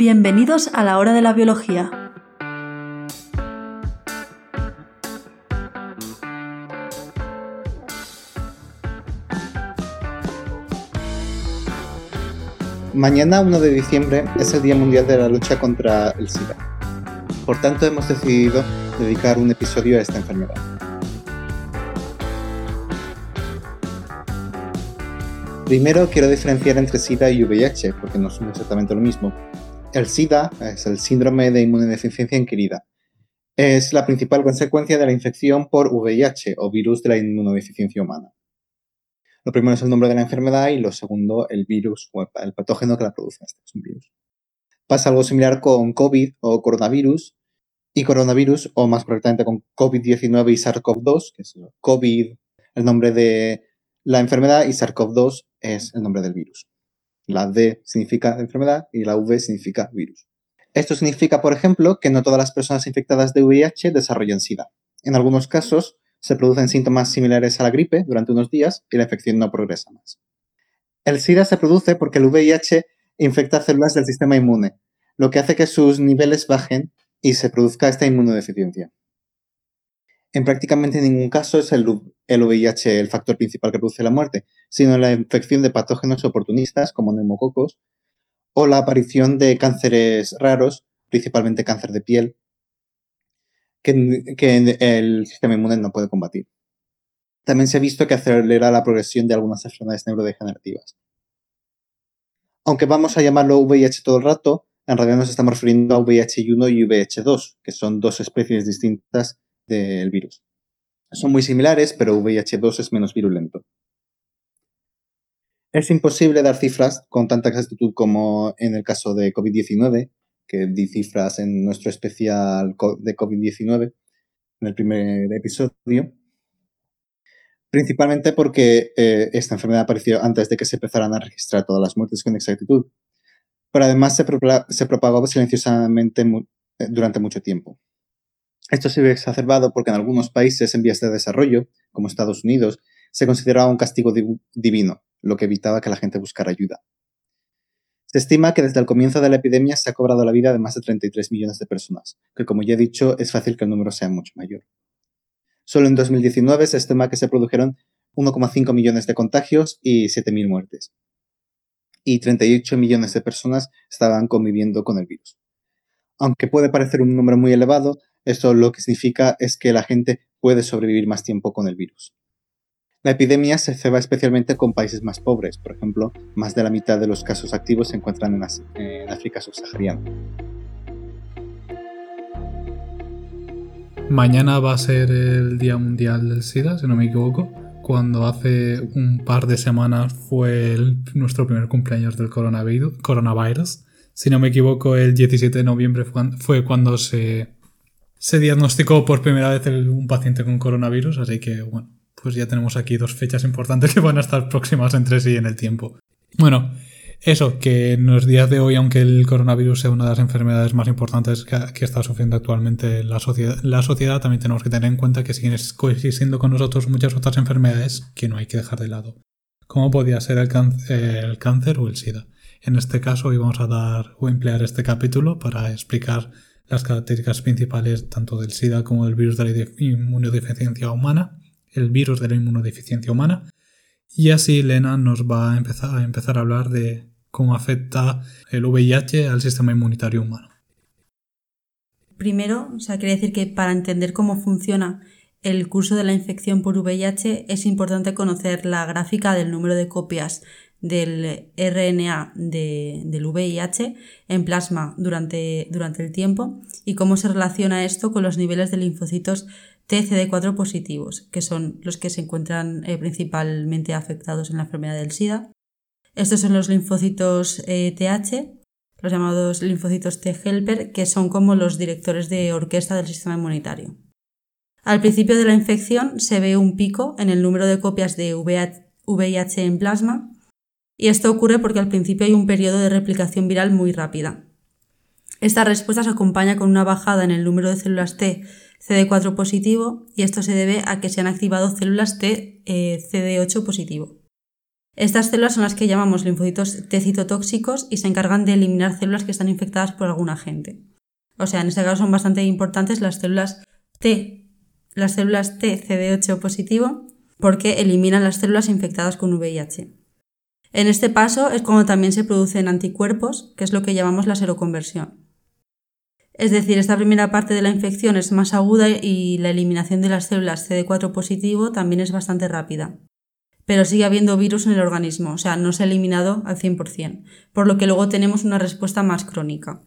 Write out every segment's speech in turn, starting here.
Bienvenidos a la hora de la biología. Mañana 1 de diciembre es el Día Mundial de la Lucha contra el SIDA. Por tanto, hemos decidido dedicar un episodio a esta enfermedad. Primero quiero diferenciar entre SIDA y VIH, porque no son exactamente lo mismo. El SIDA es el síndrome de inmunodeficiencia adquirida. Es la principal consecuencia de la infección por VIH o virus de la inmunodeficiencia humana. Lo primero es el nombre de la enfermedad y lo segundo el virus o el patógeno que la produce. Este es un virus. Pasa algo similar con COVID o coronavirus y coronavirus, o más correctamente con COVID-19 y SARS-CoV-2, que es COVID, el nombre de la enfermedad y SARS-CoV-2 es el nombre del virus. La D significa enfermedad y la V significa virus. Esto significa, por ejemplo, que no todas las personas infectadas de VIH desarrollan SIDA. En algunos casos se producen síntomas similares a la gripe durante unos días y la infección no progresa más. El SIDA se produce porque el VIH infecta células del sistema inmune, lo que hace que sus niveles bajen y se produzca esta inmunodeficiencia. En prácticamente ningún caso es el, VIH el factor principal que produce la muerte, sino la infección de patógenos oportunistas como neumococos o la aparición de cánceres raros, principalmente cáncer de piel, que, que el sistema inmune no puede combatir. También se ha visto que acelera la progresión de algunas enfermedades neurodegenerativas. Aunque vamos a llamarlo VIH todo el rato, en realidad nos estamos refiriendo a VIH1 y VIH2, que son dos especies distintas del virus. Son muy similares, pero VIH2 es menos virulento. Es imposible dar cifras con tanta exactitud como en el caso de COVID-19, que di cifras en nuestro especial de COVID-19, en el primer episodio, principalmente porque eh, esta enfermedad apareció antes de que se empezaran a registrar todas las muertes con exactitud, pero además se, se propagó silenciosamente durante mucho tiempo. Esto se ve exacerbado porque en algunos países en vías de desarrollo, como Estados Unidos, se consideraba un castigo divino, lo que evitaba que la gente buscara ayuda. Se estima que desde el comienzo de la epidemia se ha cobrado la vida de más de 33 millones de personas, que como ya he dicho es fácil que el número sea mucho mayor. Solo en 2019 se estima que se produjeron 1,5 millones de contagios y 7.000 muertes. Y 38 millones de personas estaban conviviendo con el virus. Aunque puede parecer un número muy elevado, esto lo que significa es que la gente puede sobrevivir más tiempo con el virus. La epidemia se ceba especialmente con países más pobres, por ejemplo, más de la mitad de los casos activos se encuentran en, África subsahariana. Mañana va a ser el Día Mundial del SIDA, si no me equivoco, cuando hace un par de semanas fue nuestro primer cumpleaños del coronavirus, coronavirus. Si no me equivoco, el 17 de noviembre fue cuando se se diagnosticó por primera vez un paciente con coronavirus, así que bueno, pues ya tenemos aquí dos fechas importantes que van a estar próximas entre sí en el tiempo. Bueno, eso, que en los días de hoy, aunque el coronavirus sea una de las enfermedades más importantes que, está sufriendo actualmente la sociedad, la sociedad, también tenemos que tener en cuenta que siguen coexistiendo con nosotros muchas otras enfermedades que no hay que dejar de lado, como podría ser el, el cáncer o el SIDA. En este caso, hoy vamos a dar o emplear este capítulo para explicar las características principales tanto del SIDA como del virus de la inmunodeficiencia humana, el virus de la inmunodeficiencia humana, y así Lena nos va a empezar a, empezar a hablar de cómo afecta el VIH al sistema inmunitario humano. Primero, o sea, quiere decir que para entender cómo funciona el curso de la infección por VIH es importante conocer la gráfica del número de copias del RNA del VIH en plasma durante, durante el tiempo y cómo se relaciona esto con los niveles de linfocitos TCD4 positivos, que son los que se encuentran eh, principalmente afectados en la enfermedad del SIDA. Estos son los linfocitos TH, eh, los llamados linfocitos T-helper, que son como los directores de orquesta del sistema inmunitario. Al principio de la infección se ve un pico en el número de copias de VIH en plasma y esto ocurre porque al principio hay un periodo de replicación viral muy rápida. Esta respuesta se acompaña con una bajada en el número de células T CD4 positivo y esto se debe a que se han activado células T eh, CD8 positivo. Estas células son las que llamamos linfocitos T citotóxicos y se encargan de eliminar células que están infectadas por algún agente. O sea, en este caso son bastante importantes las células T, las células T CD8 positivo, porque eliminan las células infectadas con VIH. En este paso es cuando también se producen anticuerpos, que es lo que llamamos la seroconversión. Es decir, esta primera parte de la infección es más aguda y la eliminación de las células CD4 positivo también es bastante rápida. Pero sigue habiendo virus en el organismo, o sea, no se ha eliminado al 100%, por lo que luego tenemos una respuesta más crónica.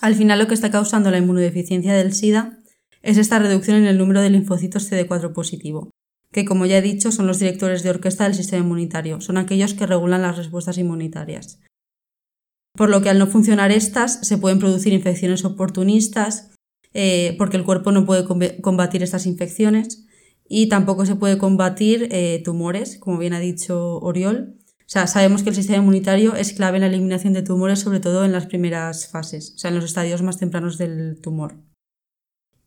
Al final lo que está causando la inmunodeficiencia del SIDA es esta reducción en el número de linfocitos CD4 positivo, que como ya he dicho son los directores de orquesta del sistema inmunitario, son aquellos que regulan las respuestas inmunitarias por lo que al no funcionar estas se pueden producir infecciones oportunistas eh, porque el cuerpo no puede combatir estas infecciones y tampoco se puede combatir eh, tumores, como bien ha dicho Oriol. O sea, sabemos que el sistema inmunitario es clave en la eliminación de tumores, sobre todo en las primeras fases, o sea, en los estadios más tempranos del tumor.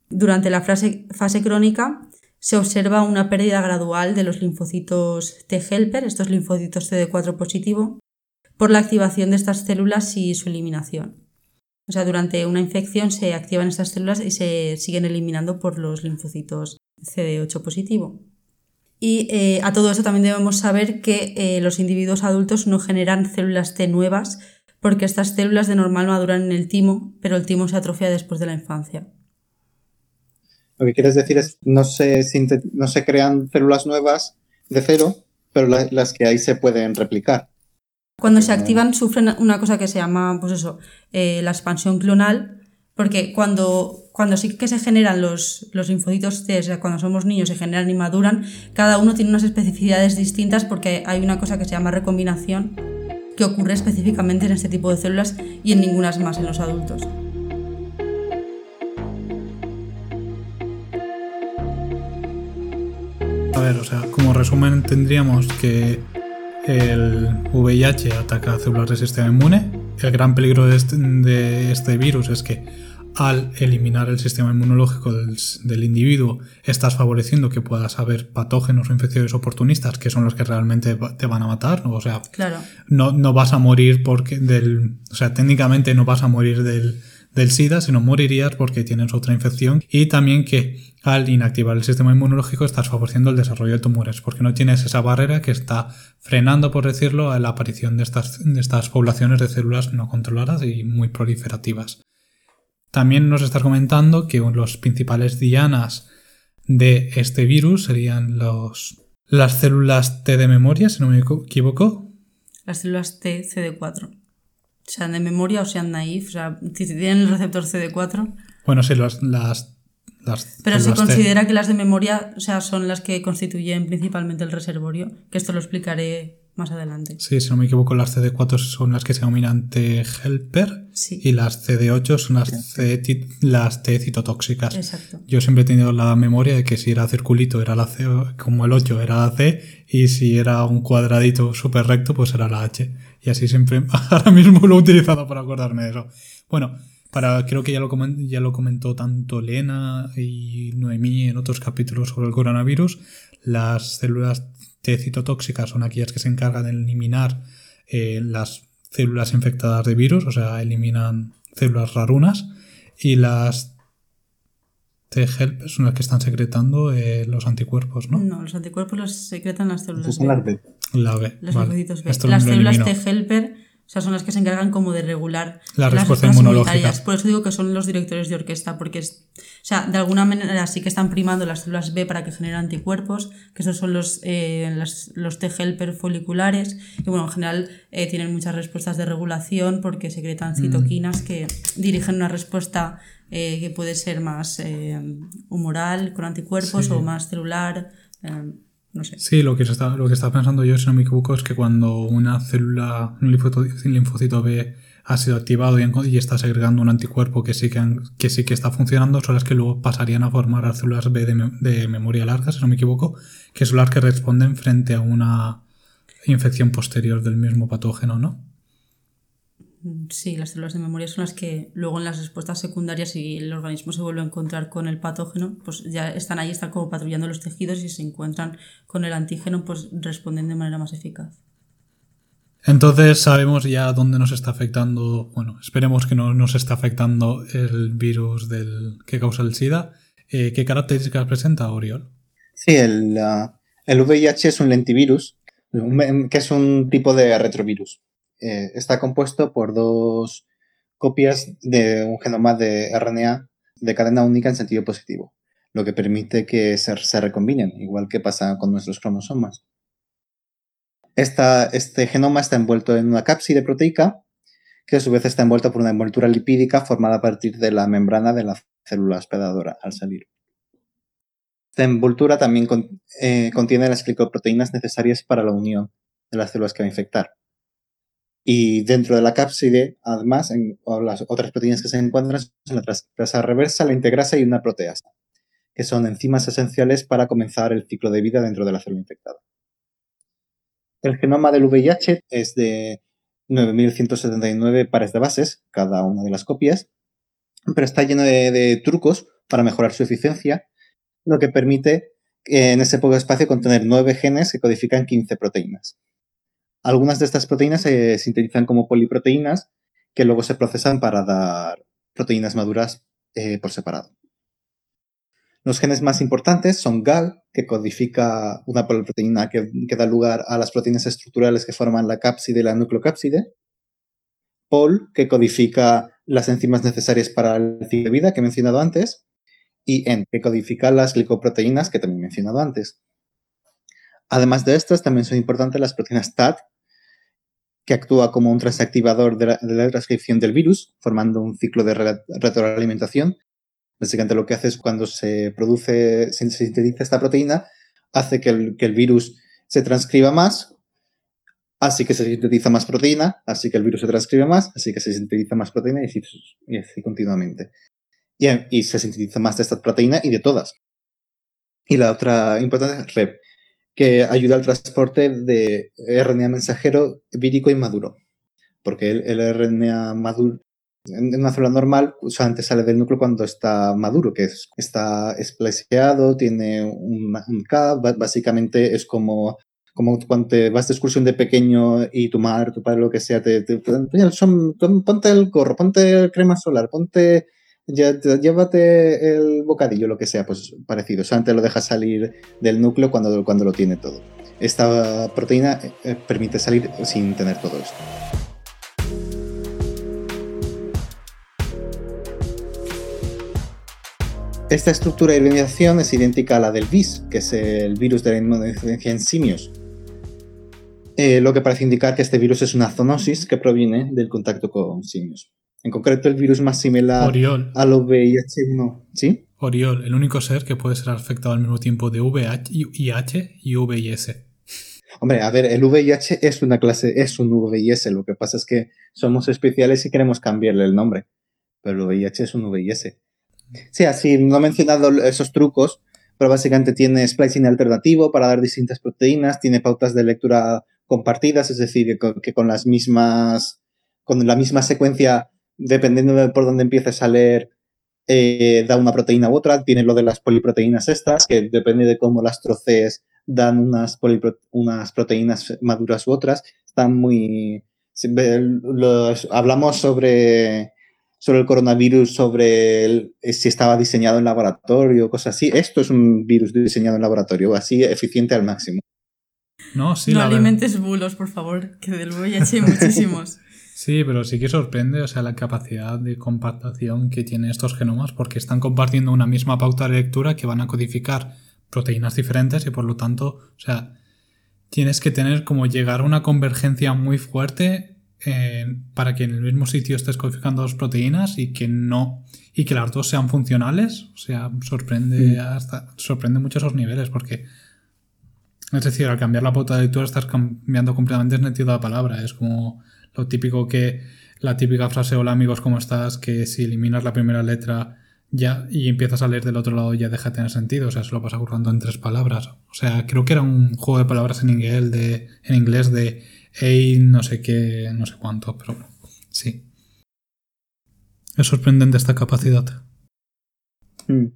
Durante la fase, fase crónica se observa una pérdida gradual de los linfocitos T helper, estos linfocitos CD4 positivo, por la activación de estas células y su eliminación. O sea, durante una infección se activan estas células y se siguen eliminando por los linfocitos CD8 positivo. Y eh, a todo eso también debemos saber que eh, los individuos adultos no generan células T nuevas porque estas células de normal maduran en el timo, pero el timo se atrofia después de la infancia. Lo que quieres decir es no se, no se crean células nuevas de cero, pero las que hay se pueden replicar. Cuando se activan sufren una cosa que se llama, pues eso, eh, la expansión clonal, porque cuando, cuando sí que se generan los, los linfocitos T, o sea, cuando somos niños se generan y maduran, cada uno tiene unas especificidades distintas porque hay una cosa que se llama recombinación que ocurre específicamente en este tipo de células y en ninguna más en los adultos. A ver, o sea, como resumen tendríamos que el VIH ataca células del sistema inmune. El gran peligro este, de este, virus es que al eliminar el sistema inmunológico del, individuo, estás favoreciendo que puedas haber patógenos o infecciones oportunistas que son los que realmente te van a matar. O sea, no, no vas a morir porque del. O sea, técnicamente no vas a morir del, del SIDA, sino morirías porque tienes otra infección. Y también que al inactivar el sistema inmunológico estás favoreciendo el desarrollo de tumores, porque no tienes esa barrera que está frenando, por decirlo, la aparición de estas, de estas poblaciones de células no controladas y muy proliferativas. También nos estás comentando que los principales dianas de este virus serían los, las células T de memoria, si no me equivoco. Las células T CD4 sean de memoria o sean naif, o sea, si tienen el receptor CD4. Bueno, sí, las, las, Pero se considera que las de memoria, o sea, son las que constituyen principalmente el reservorio, que esto lo explicaré más adelante. Sí, si no me equivoco, las CD4 son las que se denominan T-helper y las CD8 son las, C, las T citotóxicas. Exacto. Yo siempre he tenido la memoria de que si era circulito era la C, como el 8 era la C, y si era un cuadradito súper recto, pues era la H. Y así siempre, ahora mismo lo he utilizado para acordarme de eso. Bueno, para, creo que ya lo, ya lo comentó tanto Lena y Noemí en otros capítulos sobre el coronavirus. Las células T citotóxicas son aquellas que se encargan de eliminar eh, las células infectadas de virus, o sea, eliminan células rarunas. Y las T-help son las que están secretando eh, los anticuerpos, ¿no? No, los anticuerpos los secretan las células. Son las B. La B. Los B. Las células T-helper o sea, son las que se encargan como de regular la las respuesta inmunológica. Por eso digo que son los directores de orquesta, porque es, o sea, de alguna manera sí que están primando las células B para que generen anticuerpos, que esos son los, eh, los, T-helper foliculares, y bueno, en general eh, tienen muchas respuestas de regulación porque secretan citoquinas que dirigen una respuesta eh, que puede ser más humoral con anticuerpos o más celular. Sí, lo que, está, lo que estaba pensando yo, si no me equivoco, es que cuando una célula, un linfocito, B ha sido activado y, está segregando un anticuerpo que sí que, que sí que está funcionando, son las que luego pasarían a formar las células B de, memoria larga, si no me equivoco, que son las que responden frente a una infección posterior del mismo patógeno, ¿no? Sí, las células de memoria son las que luego en las respuestas secundarias, si el organismo se vuelve a encontrar con el patógeno, pues ya están ahí, están como patrullando los tejidos y si se encuentran con el antígeno, pues responden de manera más eficaz. Entonces sabemos ya dónde nos está afectando, bueno, esperemos que no nos está afectando el virus del, que causa el SIDA. Eh, ¿Qué características presenta Oriol? Sí, el, el VIH es un lentivirus, que es un tipo de retrovirus. Eh, está compuesto por dos copias de un genoma de RNA de cadena única en sentido positivo, lo que permite que se, recombinen, igual que pasa con nuestros cromosomas. este genoma está envuelto en una cápside proteica, que a su vez está envuelta por una envoltura lipídica formada a partir de la membrana de la célula hospedadora al salir. Esta envoltura también eh, contiene las glicoproteínas necesarias para la unión de las células que va a infectar. Y dentro de la cápside, además, en, las otras proteínas que se encuentran son la transcriptasa reversa, la integrasa y una proteasa, que son enzimas esenciales para comenzar el ciclo de vida dentro de la célula infectada. El genoma del VIH es de 9.179 pares de bases, cada una de las copias, pero está lleno de, trucos para mejorar su eficiencia, lo que permite en ese poco espacio contener nueve genes que codifican 15 proteínas. Algunas de estas proteínas se sintetizan como poliproteínas que luego se procesan para dar proteínas maduras eh, por separado. Los genes más importantes son GAL, que codifica una poliproteína que, da lugar a las proteínas estructurales que forman la cápside y la nucleocápside. POL, que codifica las enzimas necesarias para el ciclo de vida que he mencionado antes. Y N, que codifica las glicoproteínas que también he mencionado antes. Además de estas, también son importantes las proteínas TAT, que actúa como un transactivador de la, transcripción del virus, formando un ciclo de retroalimentación. Básicamente lo que hace es cuando se produce, se sintetiza esta proteína, hace que el, virus se transcriba más, así que se sintetiza más proteína, así que el virus se transcribe más, así que se sintetiza más proteína y así, continuamente. Y, y, se sintetiza más de esta proteína y de todas. Y la otra importante es REP, que ayuda al transporte de RNA mensajero vírico y maduro. Porque el, RNA maduro en una célula normal solamente sale del núcleo cuando está maduro, que es, está esplaseado, tiene un, K, básicamente es como, como cuando te vas de excursión de pequeño y tu madre, tu padre, lo que sea, te, te, ponte el gorro, ponte crema solar, ponte ya, llévate el bocadillo, lo que sea, pues parecido. Solamente lo dejas salir del núcleo cuando, cuando lo tiene todo. Esta proteína eh, permite salir sin tener todo esto. Esta estructura de organización es idéntica a la del VIS, que es el virus de la inmunodeficiencia en simios. Eh, lo que parece indicar que este virus es una zoonosis que proviene del contacto con simios. En concreto, el virus más similar Oriol. al VIH1. ¿Sí? Oriol, el único ser que puede ser afectado al mismo tiempo de VIH y VIS. Hombre, a ver, el VIH es una clase, es un VIS. Lo que pasa es que somos especiales y queremos cambiarle el nombre. Pero el VIH es un VIS. Sí, así, no he mencionado esos trucos, pero básicamente tiene splicing alternativo para dar distintas proteínas, tiene pautas de lectura compartidas, es decir, que con las mismas, con la misma secuencia dependiendo de por dónde empieces a leer, eh, da una proteína u otra. Tiene lo de las poliproteínas estas, que depende de cómo las trocees, dan unas, unas proteínas maduras u otras. Están muy... hablamos sobre, sobre el coronavirus, sobre si estaba diseñado en laboratorio, cosas así. Esto es un virus diseñado en laboratorio, así eficiente al máximo. No, sí, no alimentes bulos, por favor, que del VIH hay muchísimos. Sí, pero sí que sorprende, o sea, la capacidad de compactación que tienen estos genomas porque están compartiendo una misma pauta de lectura que van a codificar proteínas diferentes y por lo tanto, o sea, tienes que tener como llegar a una convergencia muy fuerte eh, para que en el mismo sitio estés codificando dos proteínas y que no y que las dos sean funcionales, o sea, sorprende hasta sorprende mucho esos niveles porque es decir, al cambiar la pauta de lectura estás cambiando completamente el sentido de la palabra, es como lo típico que, la típica frase, hola amigos, ¿cómo estás? Que si eliminas la primera letra ya y empiezas a leer del otro lado ya deja de tener sentido, o sea, se lo pasa currando en tres palabras. O sea, creo que era un juego de palabras en inglés de, en inglés de hey, no sé qué, no sé cuánto, pero Sí. Es sorprendente esta capacidad. Mm.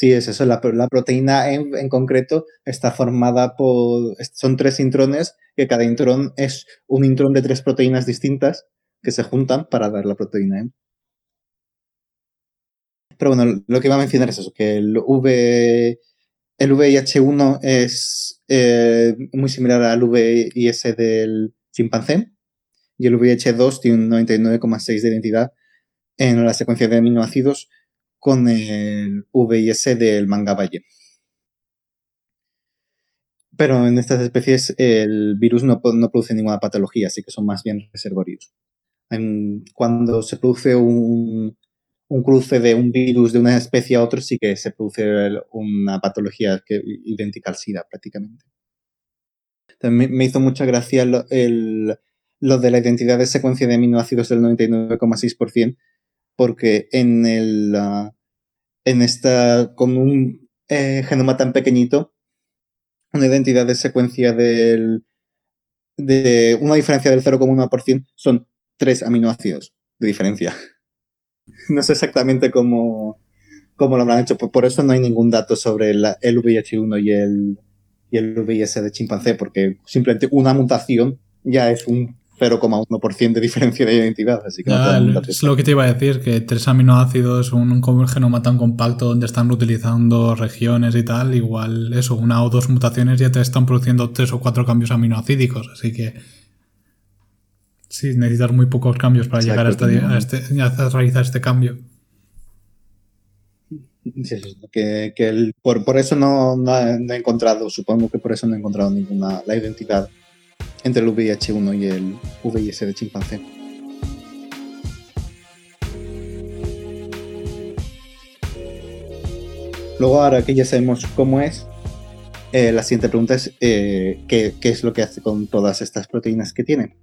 Sí, es eso. La, proteína en, en, concreto está formada por. Son tres intrones, que cada intrón es un intrón de tres proteínas distintas que se juntan para dar la proteína M. Pero bueno, lo que iba a mencionar es eso, que el, v, el VIH1 es eh, muy similar al VIS del chimpancé y el VIH2 tiene un 99,6 de identidad en la secuencia de aminoácidos con el VIS del manga valle. Pero en estas especies el virus no, produce ninguna patología, así que son más bien reservorios. cuando se produce un, cruce de un virus de una especie a otro sí que se produce una patología que, idéntica al SIDA prácticamente. También me hizo mucha gracia lo, de la identidad de secuencia de aminoácidos del 99,6%, porque en el ah, en esta con un eh, genoma tan pequeñito, una identidad de secuencia del de una diferencia del 0,1% son tres aminoácidos de diferencia. no sé exactamente cómo, cómo lo habrán hecho. Por, eso no hay ningún dato sobre el VIH1 y el, y el VIS de chimpancé, porque simplemente una mutación ya es un 0,1% de diferencia de identidad. Así que es lo que te iba a decir, que tres aminoácidos, un, un genoma tan compacto donde están utilizando regiones y tal, igual eso, una o dos mutaciones ya te están produciendo tres o cuatro cambios aminoacídicos. Así que Sí, necesitas muy pocos cambios para llegar a, este, a, realizar este cambio. Sí, que, que por, por, eso no, no, he encontrado, supongo que por eso no he encontrado ninguna la identidad entre el VIH1 y el VIS de chimpancé. Luego, ahora que ya sabemos cómo es, eh, la siguiente pregunta es eh, ¿qué, ¿qué, es lo que hace con todas estas proteínas que tiene?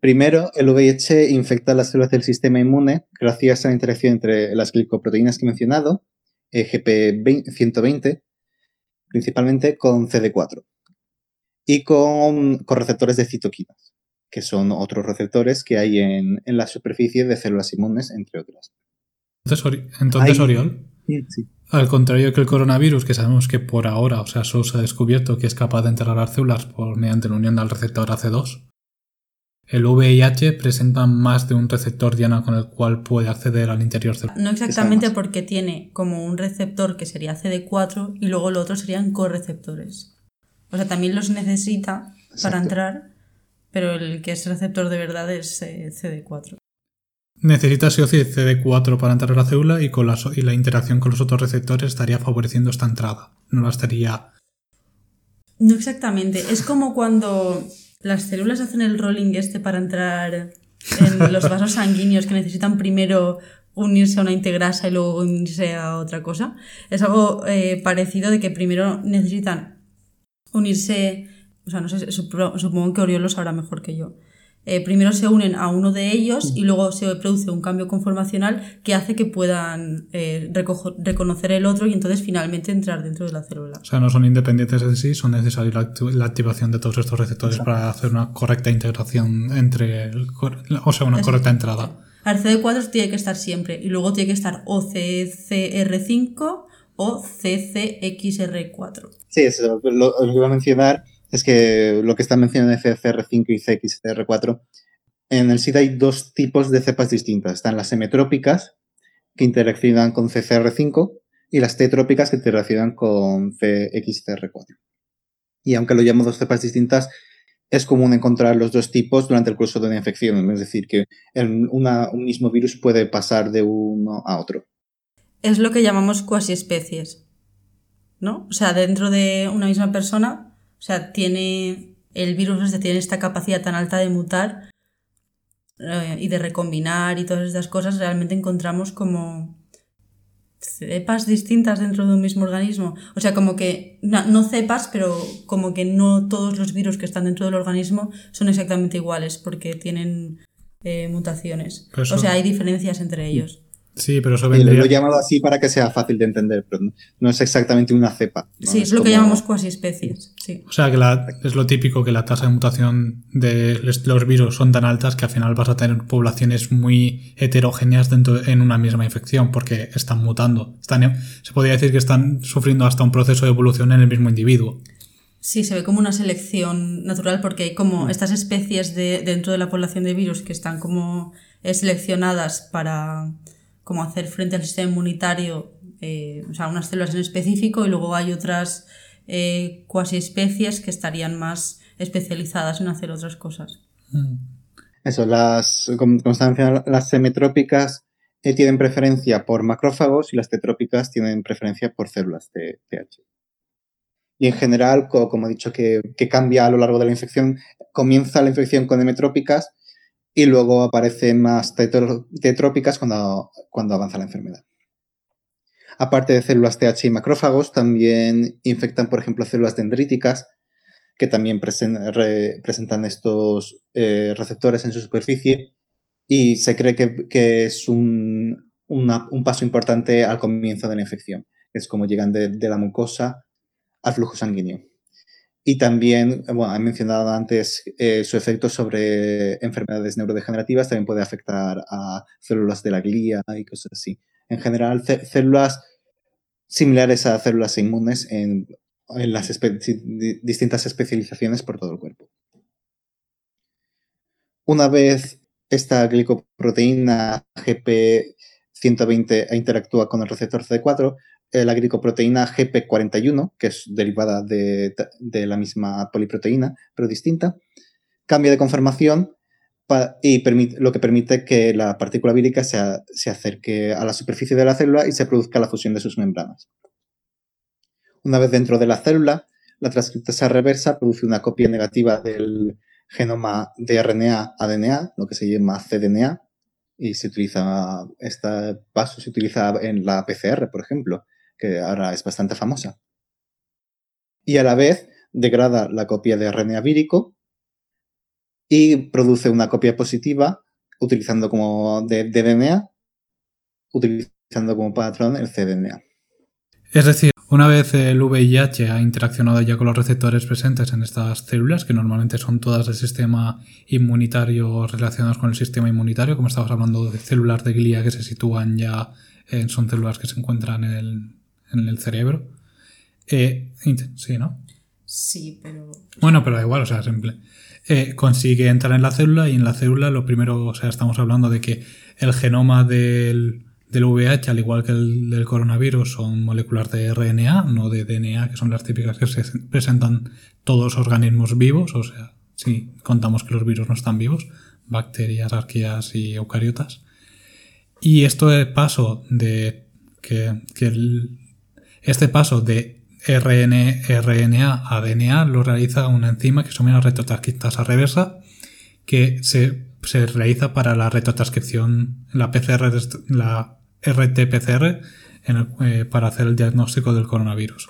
Primero, el VIH infecta las células del sistema inmune gracias a la interacción entre las glicoproteínas que he mencionado, EGP120, principalmente con CD4, y con, receptores de citoquinas, que son otros receptores que hay en, la superficie de células inmunes, entre otras. Entonces, Oriol, al contrario que el coronavirus, que sabemos que por ahora, o sea, solo se ha descubierto que es capaz de enterrar las células por mediante la unión del receptor AC2, el VIH presenta más de un receptor diana con el cual puede acceder al interior celular. No exactamente porque tiene como un receptor que sería CD4 y luego lo otro serían correceptores. O sea, también los necesita para entrar, pero el que es receptor de verdad es eh, CD4. Necesita sí o sí CD4 para entrar a la célula y, con la, y la interacción con los otros receptores estaría favoreciendo esta entrada. No la estaría. No exactamente. Es como cuando las células hacen el rolling este para entrar en los vasos sanguíneos que necesitan primero unirse a una integrasa y luego unirse a otra cosa. Es algo eh, parecido de que primero necesitan unirse, o sea, no sé, supongo que Oriol lo sabrá mejor que yo. Eh, primero se unen a uno de ellos y luego se produce un cambio conformacional que hace que puedan eh, reconocer el otro y entonces finalmente entrar dentro de la célula. O sea, no son independientes en sí, son necesarios la, activación de todos estos receptores para hacer una correcta integración entre, o sea, una correcta entrada. El CD4 tiene que estar siempre y luego tiene que estar o CCR5 o CCXR4. Sí, eso lo, lo que iba a mencionar es que lo que están mencionando CCR5 y CXCR4, en el SIDA hay dos tipos de cepas distintas. Están las semetrópicas, que interaccionan con CCR5, y las T-trópicas, que interaccionan con CXCR4. Y aunque lo llamamos dos cepas distintas, es común encontrar los dos tipos durante el curso de una infección. Es decir, que un mismo virus puede pasar de uno a otro. Es lo que llamamos cuasi especies. ¿No? O sea, dentro de una misma persona o sea, tiene el virus este tiene esta capacidad tan alta de mutar eh, y de recombinar y todas estas cosas, realmente encontramos como cepas distintas dentro de un mismo organismo. O sea, como que, no, cepas, pero como que no todos los virus que están dentro del organismo son exactamente iguales porque tienen eh, mutaciones. o sea, hay diferencias entre ellos. Sí, pero eso Y vendría... lo he llamado así para que sea fácil de entender, pero no- no es exactamente una cepa. ¿no? Sí, es lo que llamamos cuasi especies. Sí. O sea, que la- es lo típico que la tasa de mutación de los virus son tan altas que al final vas a tener poblaciones muy heterogéneas dentro en una misma infección porque están mutando. Están, se podría decir que están sufriendo hasta un proceso de evolución en el mismo individuo. Sí, se ve como una selección natural porque hay como estas especies de, dentro de la población de virus que están como eh, seleccionadas para como hacer frente al sistema inmunitario, eh, o sea, unas células en específico y luego hay otras eh, cuasi especies que estarían más especializadas en hacer otras cosas. Eso, las, como, las semitrópicas eh, tienen preferencia por macrófagos y las tetrópicas tienen preferencia por células de TH. Y en general, co- como he dicho, que, que cambia a lo largo de la infección, comienza la infección con hemetrópicas y luego aparecen más tetrópicas cuando, avanza la enfermedad. Aparte de células TH y macrófagos, también infectan, por ejemplo, células dendríticas, que también presen- re- presentan estos eh, receptores en su superficie y se cree que, es un, paso importante al comienzo de la infección. Es como llegan de la mucosa al flujo sanguíneo. Y también, bueno, he mencionado antes eh, su efecto sobre enfermedades neurodegenerativas, también puede afectar a células de la glía y cosas así. En general, cé- células similares a células inmunes en, las distintas especializaciones por todo el cuerpo. Una vez esta glicoproteína GP120 interactúa con el receptor CD4, eh, la glicoproteína GP41, que es derivada de, de la misma poliproteína, pero distinta, cambia de conformación y permite- lo que permite que la partícula vírica se, a- se acerque a la superficie de la célula y se produzca la fusión de sus membranas. Una vez dentro de la célula, la transcriptasa reversa produce una copia negativa del genoma de RNA-ADNA, lo que se llama cDNA, y se utiliza, este paso se utiliza en la PCR, por ejemplo, que ahora es bastante famosa. Y a la vez degrada la copia de RNA vírico y produce una copia positiva utilizando como de, DNA, utilizando como patrón el cDNA. Es decir, una vez el VIH ha interaccionado ya con los receptores presentes en estas células, que normalmente son todas del sistema inmunitario relacionadas con el sistema inmunitario, como estabas hablando de células de glía que se sitúan ya, eh, son células que se encuentran en el, en el cerebro. Eh, sí, ¿no? Sí, pero... Bueno, pero da igual, o sea, simple. Eh, consigue entrar en la célula y en la célula lo primero, o sea, estamos hablando de que el genoma del, del VIH, al igual que el del coronavirus, son moléculas de RNA, no de DNA, que son las típicas que se presentan todos los organismos vivos, o sea, si contamos que los virus no están vivos, bacterias, arqueas y eucariotas. Y esto de paso de que, que el- este paso de RN, RNA a DNA lo realiza una enzima que se llama retrotranscriptasa reversa que se, se realiza para la retrotranscripción, la PCR, la RT-PCR eh, para hacer el diagnóstico del coronavirus.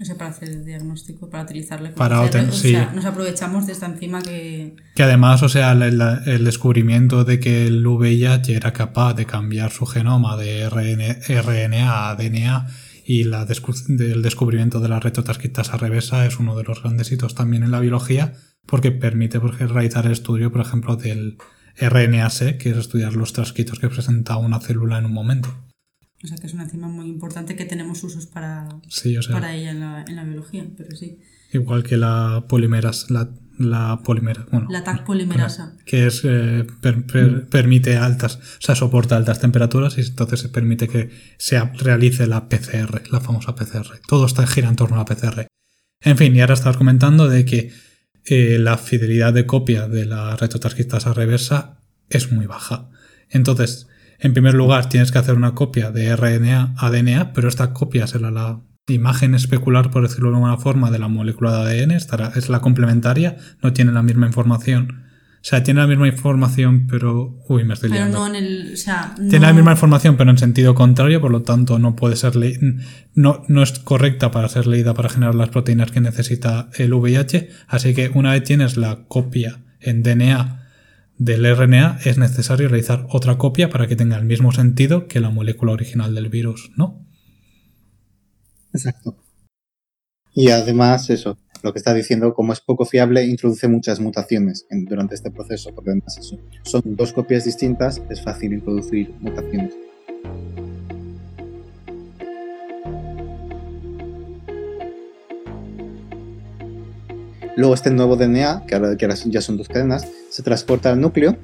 O sea, para hacer el diagnóstico, para utilizarle como Para o sí. sea, nos aprovechamos de esta enzima que... Que además, o sea, la- el descubrimiento de que el VIH era capaz de cambiar su genoma de RN RNA a DNA y la descu- del descubrimiento de la retrotranscriptasa reversa es uno de los grandes hitos también en la biología porque permite por ejemplo, realizar el estudio, por ejemplo, del RNA-C, que es estudiar los transcritos que presenta una célula en un momento. O sea, que es una enzima muy importante que tenemos usos para, Sí, o sea, para ella en la, en la biología, pero sí. igual que la polimeras, la, la polimera, bueno, La TAC polimerasa. que es eh, per- per- permite altas, o sea, soporta altas temperaturas y entonces se permite que se realice la PCR, la famosa PCR. Todo está gira en torno a la PCR. En fin, y ahora estabas comentando de que eh, la fidelidad de copia de la retrotranscriptasa reversa es muy baja. Entonces, en primer lugar, tienes que hacer una copia de RNA a DNA, pero esta copia será la imagen especular, por decirlo de alguna forma, de la molécula de ADN, estará, es la complementaria, no tiene la misma información. O sea, tiene la misma información, pero... Uy, me estoy Pero liando. no en el. O sea, Tiene no- la misma información, pero en sentido contrario, por lo tanto no puede ser le- no, no es correcta para ser leída para generar las proteínas que necesita el VIH. Así que una vez tienes la copia en DNA del RNA es necesario realizar otra copia para que tenga el mismo sentido que la molécula original del virus, ¿no? Exacto. Y además, eso, lo que está diciendo, como es poco fiable, introduce muchas mutaciones durante este proceso, porque además eso, son dos copias distintas, es fácil introducir mutaciones. Luego este nuevo DNA, que ahora, ya son dos cadenas, se transporta al núcleo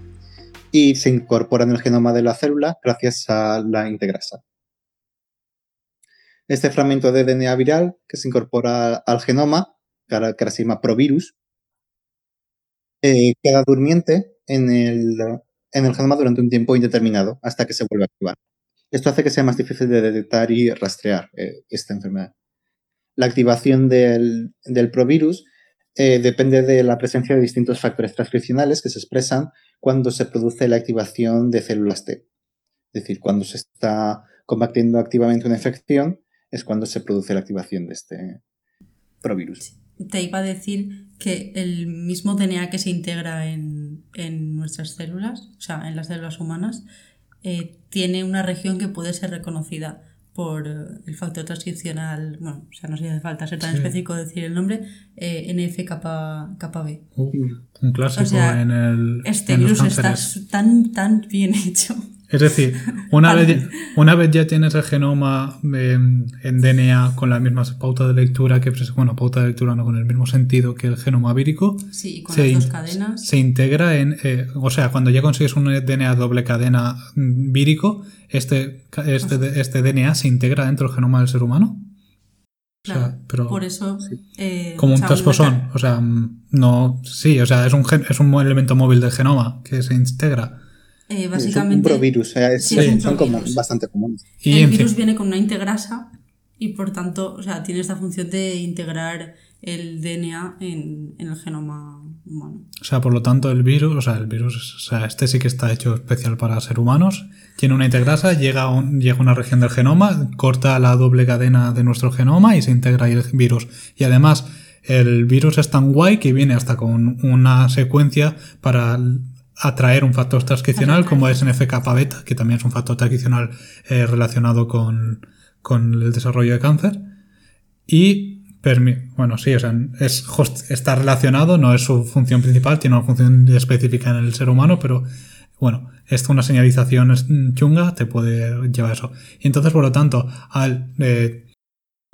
y se incorpora en el genoma de la célula gracias a la integrasa. Este fragmento de DNA viral que se incorpora al genoma, que ahora, se llama provirus, eh, queda durmiente en el, en el genoma durante un tiempo indeterminado hasta que se vuelve a activar. Esto hace que sea más difícil de detectar y rastrear eh, esta enfermedad. La activación del, del provirus eh, depende de la presencia de distintos factores transcripcionales que se expresan cuando se produce la activación de células T. Es decir, cuando se está combatiendo activamente una infección es cuando se produce la activación de este provirus. Te iba a decir que el mismo DNA que se integra en, nuestras células, o sea, en las células humanas, eh, tiene una región que puede ser reconocida por eh, el factor transcripcional, bueno, o sea, no sé si hace falta ser tan específico decir el nombre, eh, NF-κB. Uh, un clásico en el. Este virus está tan, tan bien hecho. Es decir, una vez, una vez ya tienes el genoma en, DNA con la misma pauta de lectura que, bueno, pauta de lectura no con el mismo sentido que el genoma vírico, sí, con se, las dos cadenas. se integra en, eh, o sea, cuando ya consigues un DNA doble cadena mm, vírico, este, este, este DNA se integra dentro del genoma del ser humano. Claro, pero, por eso. Eh, como un trasposón. O sea, mm, no. Sí, o sea, es un, es un elemento móvil del genoma que se integra. Eh, básicamente. un provirus, son como bastante comunes. el virus viene con una integrasa y por tanto, o sea, tiene esta función de integrar el DNA en, el genoma humano. O sea, por lo tanto, el virus, o sea, el virus, o sea, este sí que está hecho especial para ser humanos. Tiene una integrasa, llega a, llega una región del genoma, corta la doble cadena de nuestro genoma y se integra ahí el virus. Y además, el virus es tan guay que viene hasta con una secuencia para atraer un factor transcripcional como es NFK beta, que también es un factor transcripcional eh, relacionado con, con, el desarrollo de cáncer. Y, bueno, sí, o sea, es, está relacionado, no es su función principal, tiene una función específica en el ser humano, pero bueno, esto una señalización chunga te puede llevar a eso. Y entonces, por lo tanto, al eh,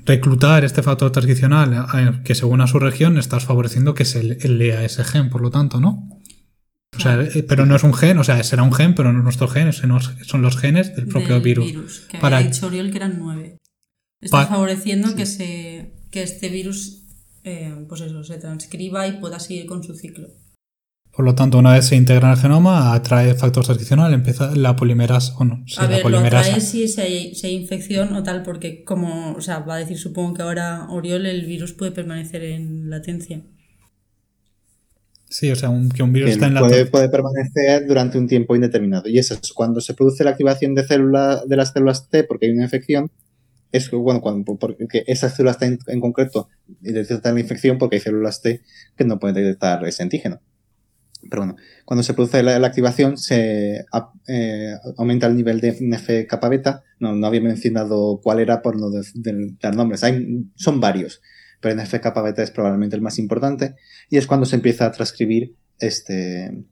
reclutar este factor transcripcional eh, que según a su región, estás favoreciendo que se lea ese gen, por lo tanto, ¿no? O sea, eh, pero no es un gen, o sea, será un gen, pero no nuestro gen, son los genes del propio virus. que para... había dicho Oriol que eran nueve. Está favoreciendo que, se, que este virus eh, pues eso, se transcriba y pueda seguir con su ciclo. Por lo tanto, una vez se integra en el genoma, atrae factor transcripcional, empieza la polimerasa o no. a ver, lo atrae si, si, hay, si hay infección o tal, porque como, o sea, va a decir, supongo que ahora Oriol, el virus puede permanecer en latencia. Sí, o sea, que un virus está en la puede, puede permanecer durante un tiempo indeterminado. Y eso es cuando se produce la activación de, célula, de las células T porque hay una infección, es bueno, cuando, porque esas células T en, concreto detectan la infección porque hay células T que no pueden detectar ese antígeno. Pero bueno, cuando se produce la, activación se eh, aumenta el nivel de NF-kappa beta. No, no había mencionado cuál era por no dar nombres. Hay, son varios pero NF-kappa beta es probablemente el más importante, y es cuando se empieza a transcribir este,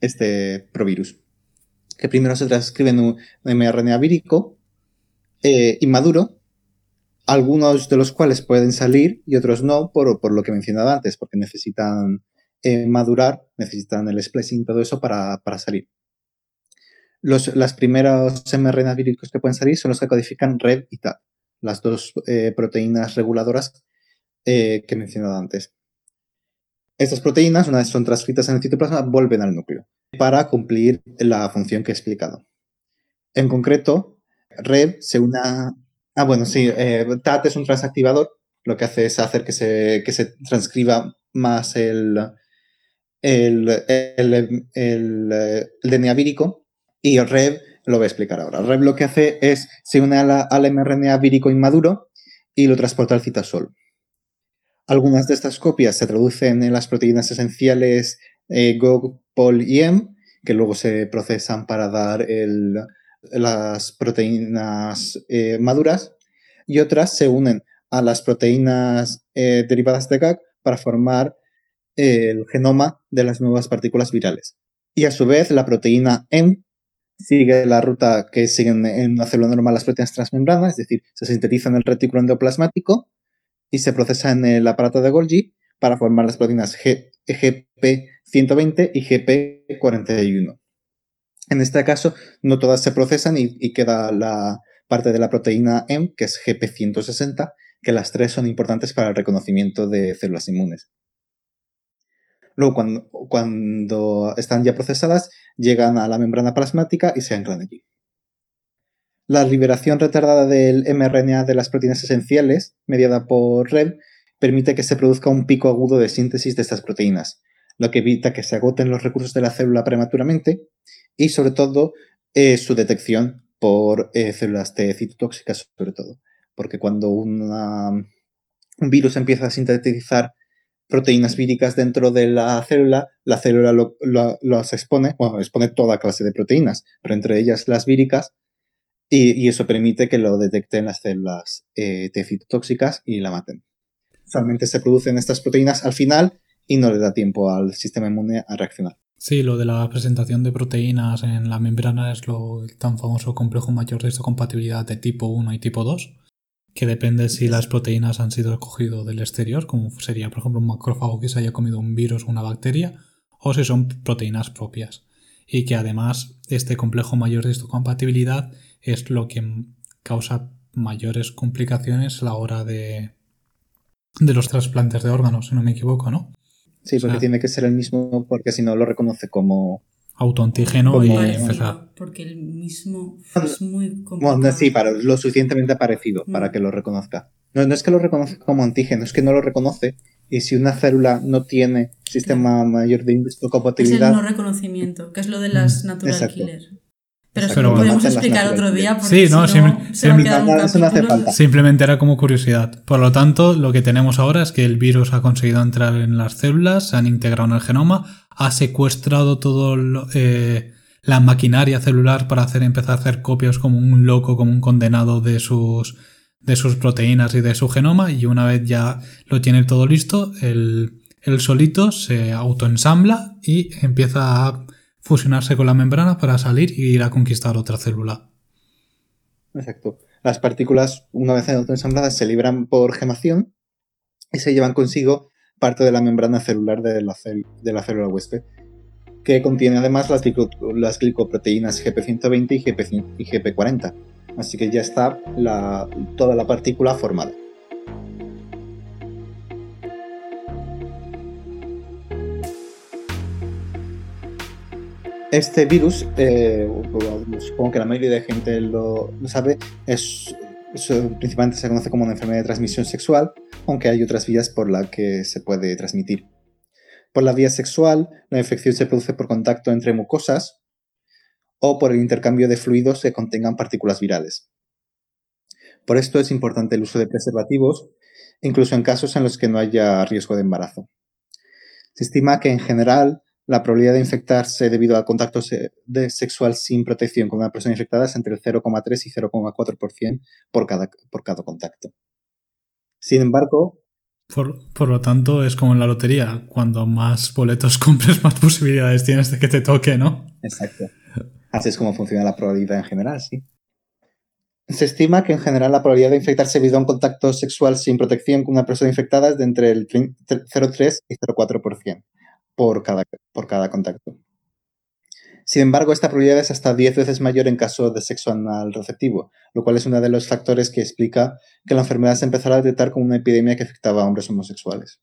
este provirus. Que primero se transcribe en un mRNA vírico eh, inmaduro, algunos de los cuales pueden salir y otros no, por, por lo que he mencionado antes, porque necesitan eh, madurar, necesitan el splicing todo eso para, para salir. Los las primeros mRNA víricos que pueden salir son los que codifican REB y TAT, las dos eh, proteínas reguladoras eh, que he mencionado antes. Estas proteínas, una vez son transcritas en el citoplasma, vuelven al núcleo para cumplir la función que he explicado. En concreto, REB se una... Ah, bueno, sí, eh, TAT es un transactivador, lo que hace es hacer que se, que se transcriba más el, el, el, el, DNA vírico y REB lo voy a explicar ahora. REB lo que hace es se une al mRNA vírico inmaduro y lo transporta al citasol. Algunas de estas copias se traducen en las proteínas esenciales eh, GOG, POL y M que luego se procesan para dar las proteínas eh, maduras y otras se unen a las proteínas eh, derivadas de GAG para formar el genoma de las nuevas partículas virales. Y a su vez, la proteína M sigue la ruta que siguen en una célula normal las proteínas transmembranas, es decir, se sintetiza en el retículo endoplasmático y se procesa en el aparato de Golgi para formar las proteínas GP120 y GP41. En este caso, no todas se procesan y, queda la parte de la proteína M, que es GP160, que las tres son importantes para el reconocimiento de células inmunes. Luego, cuando, cuando están ya procesadas, llegan a la membrana plasmática y se anclan allí. La liberación retardada del mRNA de las proteínas esenciales, mediada por RED, permite que se produzca un pico agudo de síntesis de estas proteínas, lo que evita que se agoten los recursos de la célula prematuramente y, sobre todo, eh, su detección por eh, células T citotóxicas, sobre todo. Porque cuando un virus empieza a sintetizar proteínas víricas dentro de la célula, la célula las expone, bueno, expone toda clase de proteínas, pero entre ellas las víricas, y, eso permite que lo detecten las células eh, T citotóxicas y la maten. Usualmente se producen estas proteínas al final y no le da tiempo al sistema inmune a reaccionar. Sí, lo de la presentación de proteínas en la membrana es lo tan famoso complejo mayor de compatibilidad de tipo 1 y tipo 2 que depende si las proteínas han sido escogidas del exterior, como sería, por ejemplo, un macrófago que se haya comido un virus o una bacteria, o si son proteínas propias. Y que además este complejo mayor de histocompatibilidad es lo que causa mayores complicaciones a la hora de, de los trasplantes de órganos, si no me equivoco, ¿no? Sí, porque tiene que ser el mismo, porque si no lo reconoce como autoantígeno y Porque el mismo es muy complicado. sí, para lo suficientemente parecido para mm. que lo reconozca. No, no es que lo reconozca como antígeno, es que no lo reconoce. Y si una célula no tiene sistema mayor de histocompatibilidad. Es el no reconocimiento, que es lo de las mm. natural killer. Pero eso lo podemos explicar otro día porque sí, no, si no, se va a eso no hace falta. Simplemente era como curiosidad. Por lo tanto, lo que tenemos ahora es que el virus ha conseguido entrar en las células, se han integrado en el genoma, ha secuestrado todo eh, la maquinaria celular para hacer empezar a hacer copias como un loco, como un condenado de sus de sus proteínas y de su genoma y una vez ya lo tiene todo listo, el, el solito se autoensambla y empieza a fusionarse con la membrana para salir y ir a conquistar otra célula. Exacto. Las partículas, una vez autoensambladas, se libran por gemación y se llevan consigo parte de la membrana celular de la, célula huésped, que contiene además las, glicoproteínas GP120 y, GP, y GP40. Así que ya está toda la partícula formada. Este virus, eh, supongo que la mayoría de gente lo, sabe, es, principalmente se conoce como una enfermedad de transmisión sexual, aunque hay otras vías por las que se puede transmitir. Por la vía sexual, la infección se produce por contacto entre mucosas o por el intercambio de fluidos que contengan partículas virales. Por esto es importante el uso de preservativos, incluso en casos en los que no haya riesgo de embarazo. Se estima que en general la probabilidad de infectarse debido al contacto sexual sin protección con una persona infectada es entre el 0,3 y 0,4% por cada, por cada contacto. Sin embargo... Por, lo tanto, es como en la lotería. Cuando más boletos compres, más posibilidades tienes de que te toque, ¿no? Exacto. Así es como funciona la probabilidad en general, sí. Se estima que en general la probabilidad de infectarse debido a un contacto sexual sin protección con una persona infectada es de entre el 0,3 y 0,4% por cada, por cada contacto. Sin embargo, esta probabilidad es hasta 10 veces mayor en caso de sexo anal receptivo, lo cual es uno de los factores que explica que la enfermedad se empezara a detectar como una epidemia que afectaba a hombres homosexuales.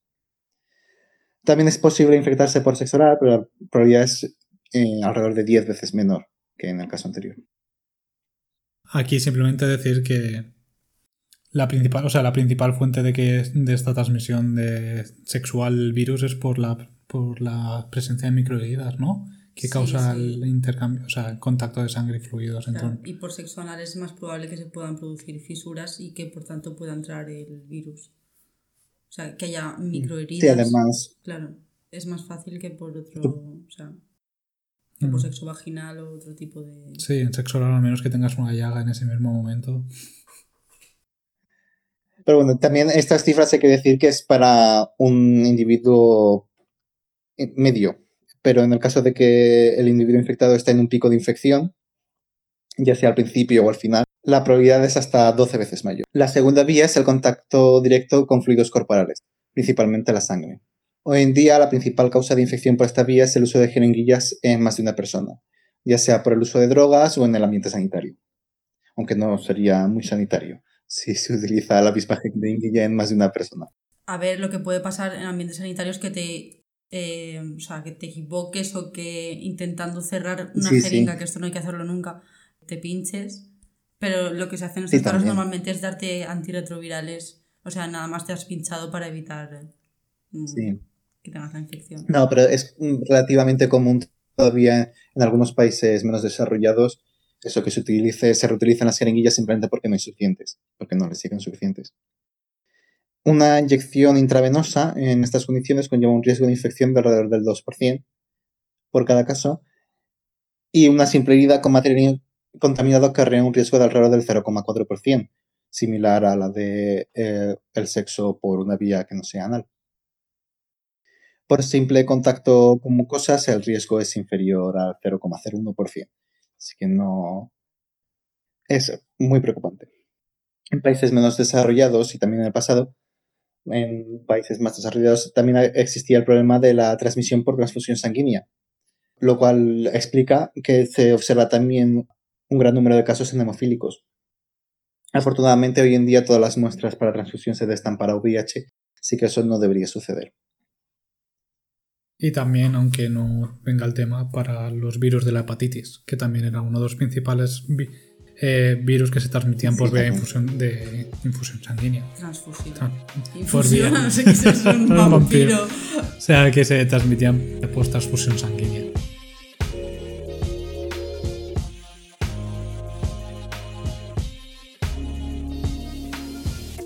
También es posible infectarse por sexo oral, pero la probabilidad es eh, alrededor de 10 veces menor que en el caso anterior. Aquí simplemente decir que la principal, o sea, la principal fuente de que de esta transmisión de sexual virus es por la por la presencia de microheridas, ¿no? Que causa el intercambio, o sea, el contacto de sangre y fluidos. y por sexo anal es más probable que se puedan producir fisuras y que por tanto pueda entrar el virus. O sea, que haya microheridas. Sí, además. Claro, es más fácil que por otro. O sea... tipo Mm. sexo vaginal o otro tipo de... Sí, en sexo oral, al menos que tengas una llaga en ese mismo momento. Pero bueno, también estas cifras hay que decir que es para un individuo medio. Pero en el caso de que el individuo infectado esté en un pico de infección, ya sea al principio o al final, la probabilidad es hasta 12 veces mayor. La segunda vía es el contacto directo con fluidos corporales, principalmente la sangre. Hoy en día la principal causa de infección por esta vía es el uso de jeringuillas en más de una persona, ya sea por el uso de drogas o en el ambiente sanitario. Aunque no sería muy sanitario si se utiliza la misma jeringuilla en más de una persona. A ver, lo que puede pasar en ambientes sanitarios que te... eh, o sea, que te equivoques o que intentando cerrar una Sí, sí. jeringa, que esto no hay que hacerlo nunca, te pinches. Pero lo que se hace en Sí, estos casos también. normalmente es darte antirretrovirales. O sea, nada más te has pinchado para evitar mm, Sí. que tengas la infección. No, pero es mm, relativamente común todavía en algunos países menos desarrollados eso que se utilice, se reutilizan las jeringuillas simplemente porque no hay suficientes, porque no les siguen suficientes. Una inyección intravenosa en estas condiciones conlleva un riesgo de infección de alrededor del 2% por cada caso y una simple herida con material contaminado acarrea un riesgo de alrededor del 0,4%, similar a la de eh, sexo por una vía que no sea anal. Por simple contacto con mucosas, el riesgo es inferior al 0,01%. Así que no. Es muy preocupante. En países menos desarrollados y también en el pasado, en países más desarrollados, también existía el problema de la transmisión por transfusión sanguínea, lo cual explica que se observa también un gran número de casos en hemofílicos. Afortunadamente, hoy en día todas las muestras para transfusión se destan para VIH, así que eso no debería suceder. Y también, aunque no venga el tema, para los virus de la hepatitis, que también era uno de los principales vi- eh, virus que se transmitían por vía infusión, de infusión sanguínea. Transfusión. Tran- por Infusión, no sé qué es eso, un Un vampiro. vampiro. O sea, que se transmitían por transfusión sanguínea.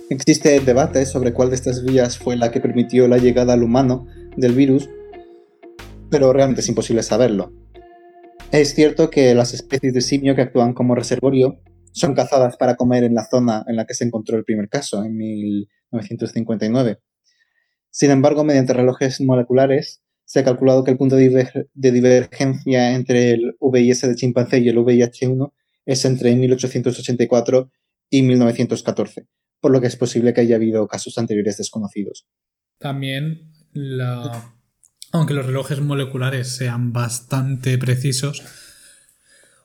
Existe debate sobre cuál de estas vías fue la que permitió la llegada al humano del virus, pero realmente es imposible saberlo. Es cierto que las especies de simio que actúan como reservorio son cazadas para comer en la zona en la que se encontró el primer caso, en 1959. Sin embargo, mediante relojes moleculares, se ha calculado que el punto de, diver- de divergencia entre el VIS de chimpancé y el VIH1 es entre 1884 y 1914 por lo que es posible que haya habido casos anteriores desconocidos. También, la... aunque los relojes moleculares sean bastante precisos,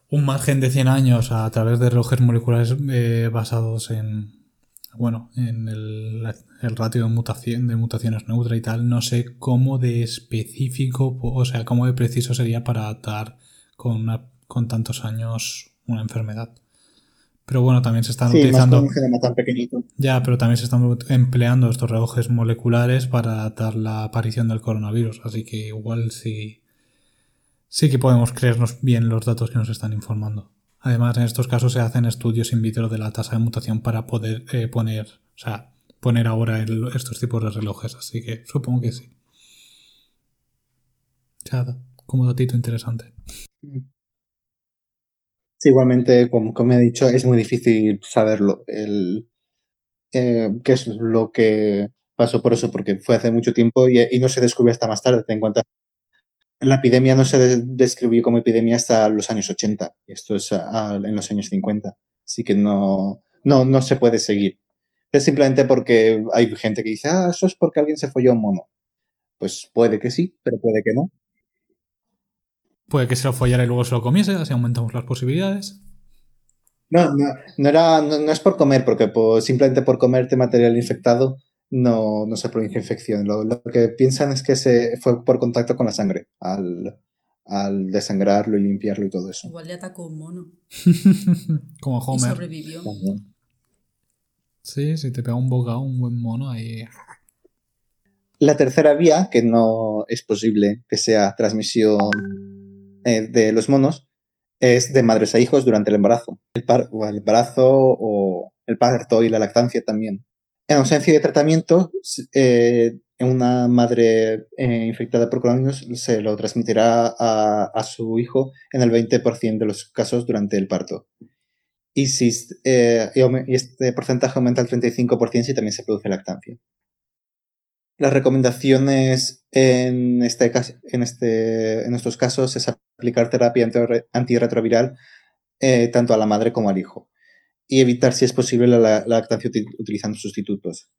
un margen de 100 años a través de relojes moleculares eh, basados en, bueno, en el, el ratio de, mutación, de mutaciones neutra y tal, no sé cómo de específico, o sea, cómo de preciso sería para dar con, una- con tantos años una enfermedad. Pero bueno, también se están Sí, más utilizando... con un genoma tan pequeñito. Ya, pero también se están empleando estos relojes moleculares para datar la aparición del coronavirus, así que igual sí, sí que podemos creernos bien los datos que nos están informando. Además, en estos casos se hacen estudios in vitro de la tasa de mutación para poder eh, poner, o sea, poner ahora el- estos tipos de relojes, así que supongo que sí. Sea, como datito interesante. Sí, igualmente, como, he dicho, es muy difícil saberlo. El, eh, qué es lo que pasó por eso, porque fue hace mucho tiempo y, no se descubrió hasta más tarde. La epidemia no se de- describió como epidemia hasta los años 80, y esto es en los años 50. Así que no, no, no se puede seguir. Es simplemente porque hay gente que dice, ah, eso es porque alguien se folló a un mono. Pues puede que sí, pero puede que no. Puede que se lo follara y luego se lo comiese, así aumentamos las posibilidades. No, no, no, era, no, no es por comer, porque por- simplemente por comerte material infectado no, no se produce infección. Lo, lo que piensan es que se fue por contacto con la sangre, al, al desangrarlo y limpiarlo y todo eso. Igual le atacó un mono Como y Homer. sobrevivió. También. Sí, si te pega un bocado, un buen mono, ahí. La tercera vía, que no es posible que sea transmisión eh, de los monos, es de madres a hijos durante el embarazo. El, par- o el embarazo o el parto y la lactancia también. En ausencia de tratamiento, eh, una madre eh, infectada por coronavirus se lo transmitirá a, su hijo en el 20% de los casos durante el parto. Y, si, y este porcentaje aumenta al 35% si también se produce lactancia. Las recomendaciones en, este, en, este, en estos casos es aplicar terapia antirretroviral eh, tanto a la madre como al hijo y evitar, si es posible, la, lactancia utilizando sustitutos.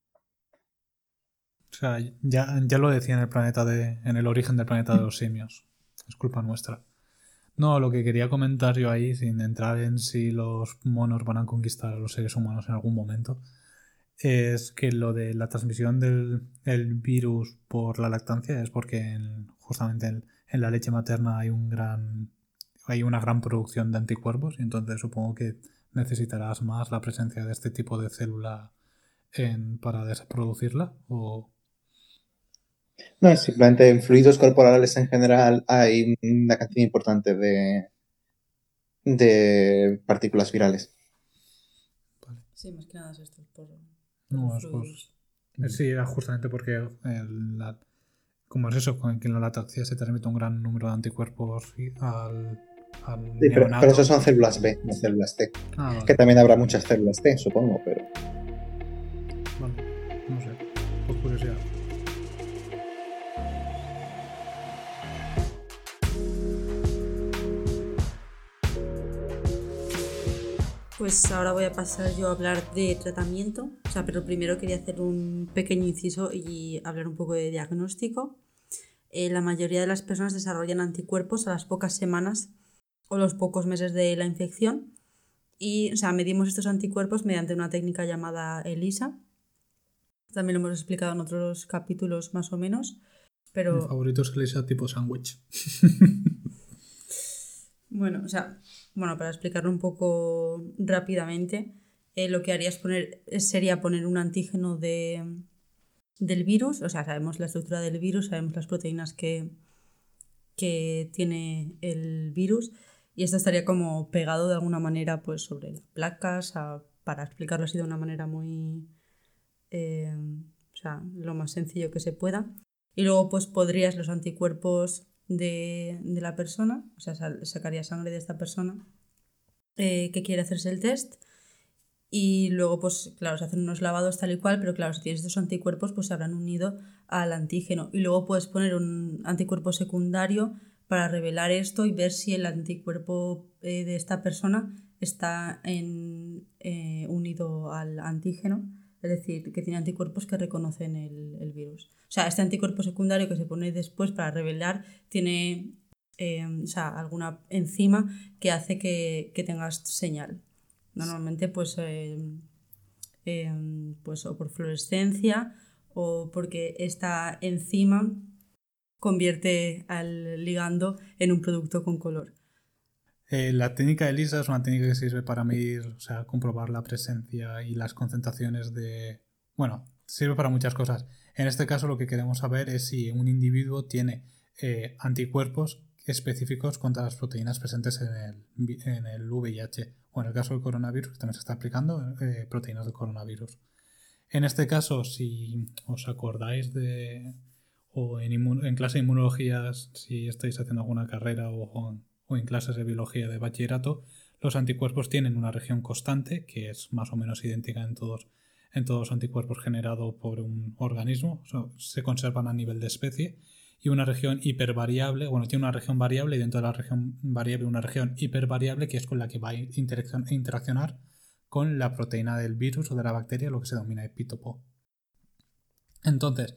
O sea, ya, ya, lo decía en el planeta de, en el origen del planeta de los simios. Es culpa nuestra. No, lo que quería comentar yo ahí, sin entrar en si los monos van a conquistar a los seres humanos en algún momento, es que lo de la transmisión del virus por la lactancia es porque justamente en, la leche materna hay un gran hay una gran producción de anticuerpos y entonces supongo que necesitarás más la presencia de este tipo de célula en, para producirla o no, simplemente en fluidos corporales en general hay una cantidad importante de, de partículas virales. Sí, más que nada es esto, no, es Sí, era justamente porque el, como es eso, con que en la lactancia se transmite un gran número de anticuerpos al, al sí, pero, pero, eso son células B, no células T. Ah, que también habrá muchas células T, supongo, pero... Pues ahora voy a pasar yo a hablar de tratamiento, o sea, pero primero quería hacer un pequeño inciso y hablar un poco de diagnóstico. Eh, la mayoría de las personas desarrollan anticuerpos a las pocas semanas o los pocos meses de la infección y, o sea, medimos estos anticuerpos mediante una técnica llamada ELISA. También lo hemos explicado en otros capítulos más o menos, pero... Mi favorito es ELISA tipo sándwich. bueno, o sea, bueno, para explicarlo un poco rápidamente, eh, lo que harías poner, sería poner un antígeno de, del virus, o sea, sabemos la estructura del virus, sabemos las proteínas que, que tiene el virus y esto estaría como pegado de alguna manera pues sobre las placas, para explicarlo así de una manera muy, eh, o sea, lo más sencillo que se pueda. Y luego pues podrías los anticuerpos de, la persona, o sea, sacaría sangre de esta persona eh, que quiere hacerse el test y luego, pues claro, se hacen unos lavados tal y cual, pero claro, si tienes estos anticuerpos, pues se habrán unido al antígeno. Y luego puedes poner un anticuerpo secundario para revelar esto y ver si el anticuerpo eh, de esta persona está en, eh, unido al antígeno, es decir, que tiene anticuerpos que reconocen el, virus. O sea, este anticuerpo secundario que se pone después para revelar tiene em, alguna enzima que hace que, que tengas señal. Normalmente, pues, em, em, pues o por fluorescencia o porque esta enzima convierte al ligando en un producto con color. Eh, la técnica de ELISA es una técnica que sirve para medir, o sea, comprobar la presencia y las concentraciones de... Bueno, sirve para muchas cosas. En este caso lo que queremos saber es si un individuo tiene eh, anticuerpos específicos contra las proteínas presentes en el, en el VIH o en el caso del coronavirus, que también se está aplicando eh, proteínas del coronavirus. En este caso, si os acordáis de, o en, clase de inmunología, si estáis haciendo alguna carrera o, o en clases de biología de bachillerato, los anticuerpos tienen una región constante, que es más o menos idéntica en todos, en todos los anticuerpos generados por un organismo, se conservan a nivel de especie, y una región hipervariable, bueno, tiene una región variable y dentro de la región variable una región hipervariable que es con la que va a interaccionar con la proteína del virus o de la bacteria, lo que se denomina epítopo. Entonces,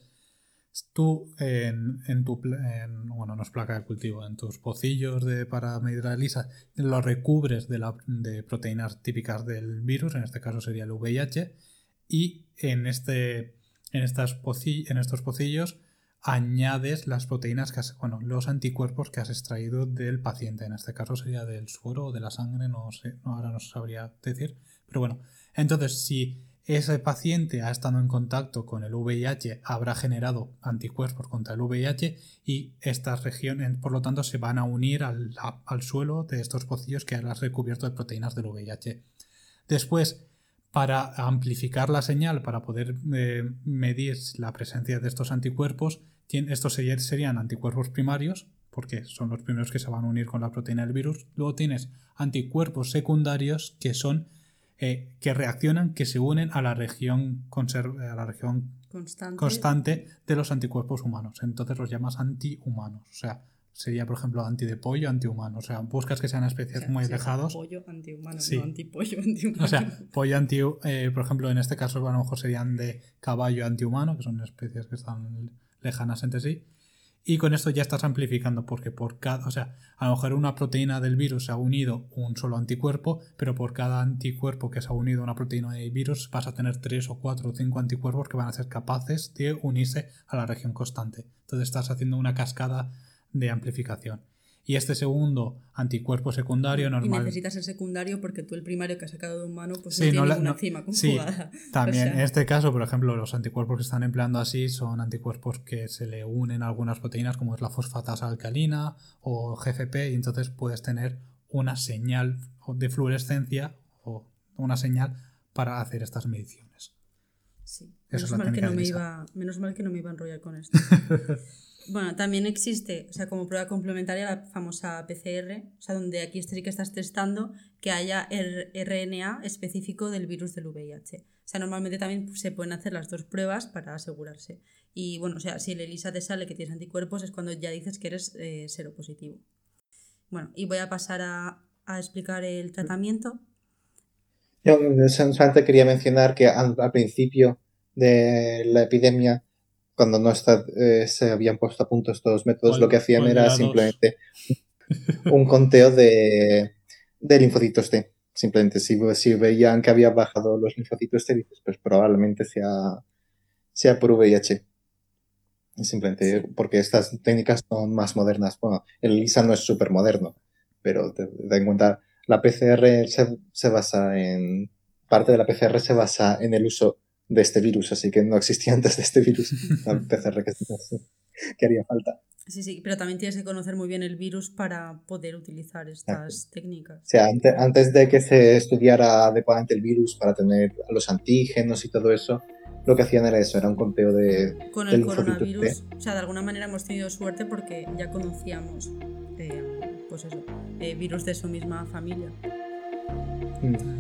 tú en, en tu bueno, no es placa de cultivo, en tus pocillos de, para medir la ELISA, lo recubres de, la, de proteínas típicas del virus, en este caso sería el VIH, y en, este, en, estas en estos pocillos añades las proteínas que has, bueno, los anticuerpos que has extraído del paciente. En este caso sería del suero o de la sangre, no sé, ahora no sabría decir. Pero bueno, entonces si ese paciente ha estado en contacto con el VIH, habrá generado anticuerpos contra el VIH y estas regiones, por lo tanto, se van a unir al, al suelo de estos pocillos que has recubierto de proteínas del VIH. Después, para amplificar la señal, para poder eh, medir la presencia de estos anticuerpos, estos serían anticuerpos primarios, porque son los primeros que se van a unir con la proteína del virus. Luego tienes anticuerpos secundarios que son eh, que reaccionan, que se unen a la región, a la región constante. constante. de los anticuerpos humanos. Entonces los llamas antihumanos. O sea, sería, por ejemplo, anti de pollo, antihumano. O sea, buscas que sean especies muy alejados. Pollo antihumano, sí. no antipollo antihumano. O sea, pollo anti, eh, por ejemplo, en este caso a lo mejor serían de caballo antihumano, que son especies que están lejanas entre sí. Y con esto ya estás amplificando, porque por cada, o sea, a lo mejor una proteína del virus se ha unido un solo anticuerpo, pero por cada anticuerpo que se ha unido una proteína del virus vas a tener tres o cuatro o cinco anticuerpos que van a ser capaces de unirse a la región constante. Entonces estás haciendo una cascada de amplificación. Y este segundo anticuerpo secundario normal. Y necesitas el secundario porque tú el primario que has sacado de humano pues no tiene ninguna enzima conjugada. Sí, también en este caso, por ejemplo, los anticuerpos que están empleando así son anticuerpos que se le unen a algunas proteínas como es la fosfatasa alcalina o GFP y entonces puedes tener una señal de fluorescencia o una señal para hacer estas mediciones. Sí. Menos, mal que no me iba, menos mal que no me iba a enrollar con esto. Bueno, también existe, o sea, como prueba complementaria la famosa PCR, o sea, donde aquí sí que estás testando que haya RNA específico del virus del VIH. O sea, normalmente también se pueden hacer las dos pruebas para asegurarse. Y bueno, o sea, si el ELISA te sale que tienes anticuerpos es cuando ya dices que eres eh, seropositivo. Bueno, y voy a pasar a, explicar el tratamiento. Yo solamente quería mencionar que al principio de la epidemia cuando no está, eh, se habían puesto a punto estos métodos, lo que hacían era simplemente un conteo de, de, linfocitos T. Simplemente si, si, veían que había bajado los linfocitos T, dices, pues probablemente sea, sea por VIH. Simplemente porque estas técnicas son más modernas. Bueno, el LISA no es súper moderno, pero ten en cuenta, la PCR se, se basa en. Parte de la PCR se basa en el uso de este virus, así que no existía antes de este virus la PCR que, haría falta. Sí, sí, pero también tienes que conocer muy bien el virus para poder utilizar estas técnicas. O sea, antes, de que se estudiara adecuadamente el virus para tener los antígenos y todo eso, lo que hacían era eso, era un conteo de... Con el coronavirus, o sea, de alguna manera hemos tenido suerte porque ya conocíamos, eh, pues eso, eh, virus de su misma familia. Mm.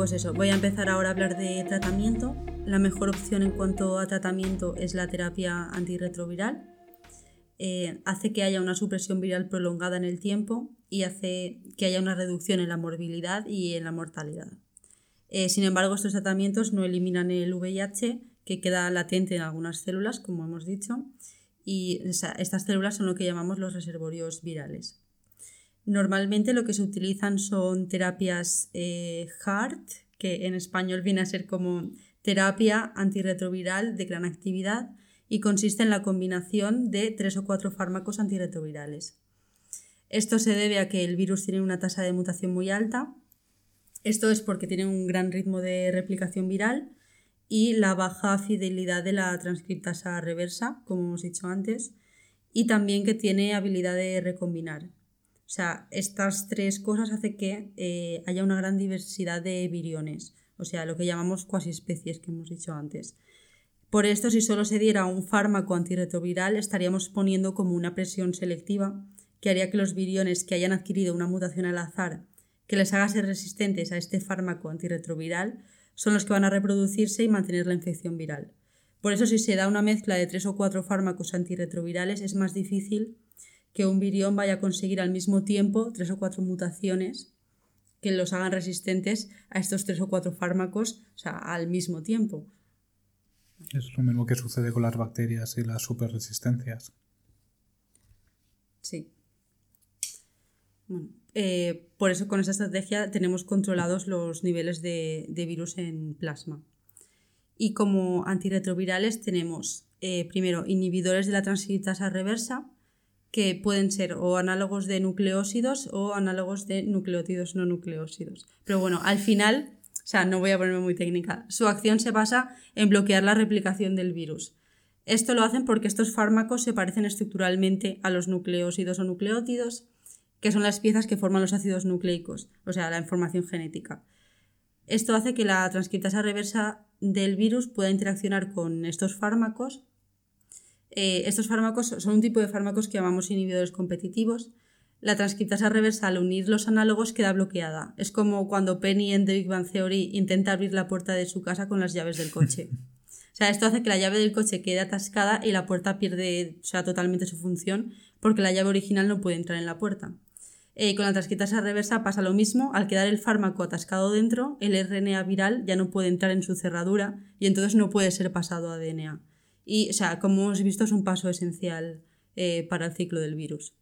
Pues eso, voy a empezar ahora a hablar de tratamiento. La mejor opción en cuanto a tratamiento es la terapia antirretroviral. Eh, hace que haya una supresión viral prolongada en el tiempo y hace que haya una reducción en la morbilidad y en la mortalidad. Eh, sin embargo, estos tratamientos no eliminan el VIH, que queda latente en algunas células, como hemos dicho, y estas células son lo que llamamos los reservorios virales. Normalmente lo que se utilizan son terapias eh, HART, que en español viene a ser como terapia antirretroviral de gran actividad y consiste en la combinación de tres o cuatro fármacos antirretrovirales. Esto se debe a que el virus tiene una tasa de mutación muy alta. Esto es porque tiene un gran ritmo de replicación viral y la baja fidelidad de la transcriptasa reversa, como hemos dicho antes, y también que tiene habilidad de recombinar. O sea, estas tres cosas hacen que eh, haya una gran diversidad de viriones, o sea, lo que llamamos cuasi especies que hemos dicho antes. Por esto, si solo se diera un fármaco antirretroviral, estaríamos poniendo como una presión selectiva que haría que los viriones que hayan adquirido una mutación al azar que les haga ser resistentes a este fármaco antirretroviral son los que van a reproducirse y mantener la infección viral. Por eso, si se da una mezcla de tres o cuatro fármacos antirretrovirales, es más difícil que un virión vaya a conseguir al mismo tiempo tres o cuatro mutaciones que los hagan resistentes a estos tres o cuatro fármacos, o sea, al mismo tiempo. Es lo mismo que sucede con las bacterias y las superresistencias. Sí. Eh, por eso con esta estrategia tenemos controlados los niveles de, virus en plasma. Y como antirretrovirales tenemos eh, primero inhibidores de la transcriptasa reversa, que pueden ser o análogos de nucleósidos o análogos de nucleótidos no nucleósidos. Pero bueno, al final, o sea, no voy a ponerme muy técnica, su acción se basa en bloquear la replicación del virus. Esto lo hacen porque estos fármacos se parecen estructuralmente a los nucleósidos o nucleótidos, que son las piezas que forman los ácidos nucleicos, o sea, la información genética. Esto hace que la transcriptasa reversa del virus pueda interaccionar con estos fármacos. Eh, estos fármacos son un tipo de fármacos que llamamos inhibidores competitivos. La transcriptasa reversa al unir los análogos queda bloqueada. Es como cuando Penny en The Big Bang Theory intenta abrir la puerta de su casa con las llaves del coche. O sea, esto hace que la llave del coche quede atascada y la puerta pierde o sea, totalmente su función porque la llave original no puede entrar en la puerta. Eh, con la transcriptasa reversa pasa lo mismo, al quedar el fármaco atascado dentro, el RNA viral ya no puede entrar en su cerradura y entonces no puede ser pasado a DNA. Y, o sea, como hemos visto, es un paso esencial eh, para el ciclo del virus.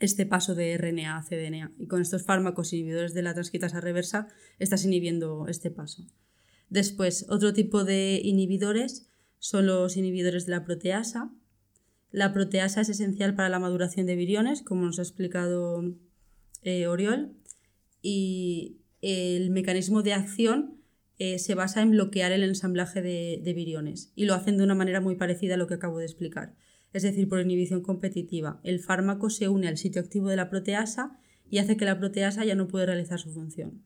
Este paso de RNA a cDNA. Y con estos fármacos inhibidores de la transcriptasa reversa estás inhibiendo este paso. Después, otro tipo de inhibidores son los inhibidores de la proteasa. La proteasa es esencial para la maduración de viriones, como nos ha explicado eh, Oriol, y el mecanismo de acción eh, se basa en bloquear el ensamblaje de, viriones y lo hacen de una manera muy parecida a lo que acabo de explicar. Es decir, por inhibición competitiva. El fármaco se une al sitio activo de la proteasa y hace que la proteasa ya no puede realizar su función.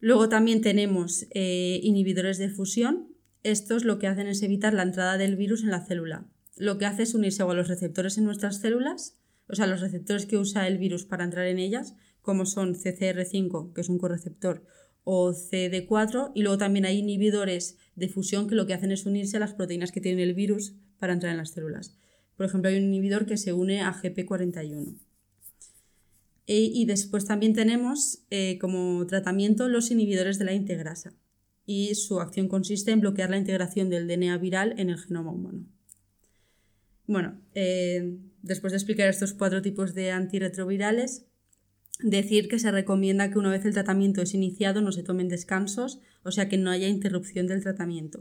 Luego también tenemos eh, inhibidores de fusión. Estos lo que hacen es evitar la entrada del virus en la célula. Lo que hace es unirse a los receptores en nuestras células, o sea, los receptores que usa el virus para entrar en ellas, como son CCR5, que es un correceptor, o CD4, y luego también hay inhibidores de fusión que lo que hacen es unirse a las proteínas que tiene el virus para entrar en las células. Por ejemplo, hay un inhibidor que se une a GP41. E, y después también tenemos eh, como tratamiento los inhibidores de la integrasa y su acción consiste en bloquear la integración del DNA viral en el genoma humano. Bueno, eh, después de explicar estos cuatro tipos de antirretrovirales, decir que se recomienda que una vez el tratamiento es iniciado no se tomen descansos, o sea que no haya interrupción del tratamiento.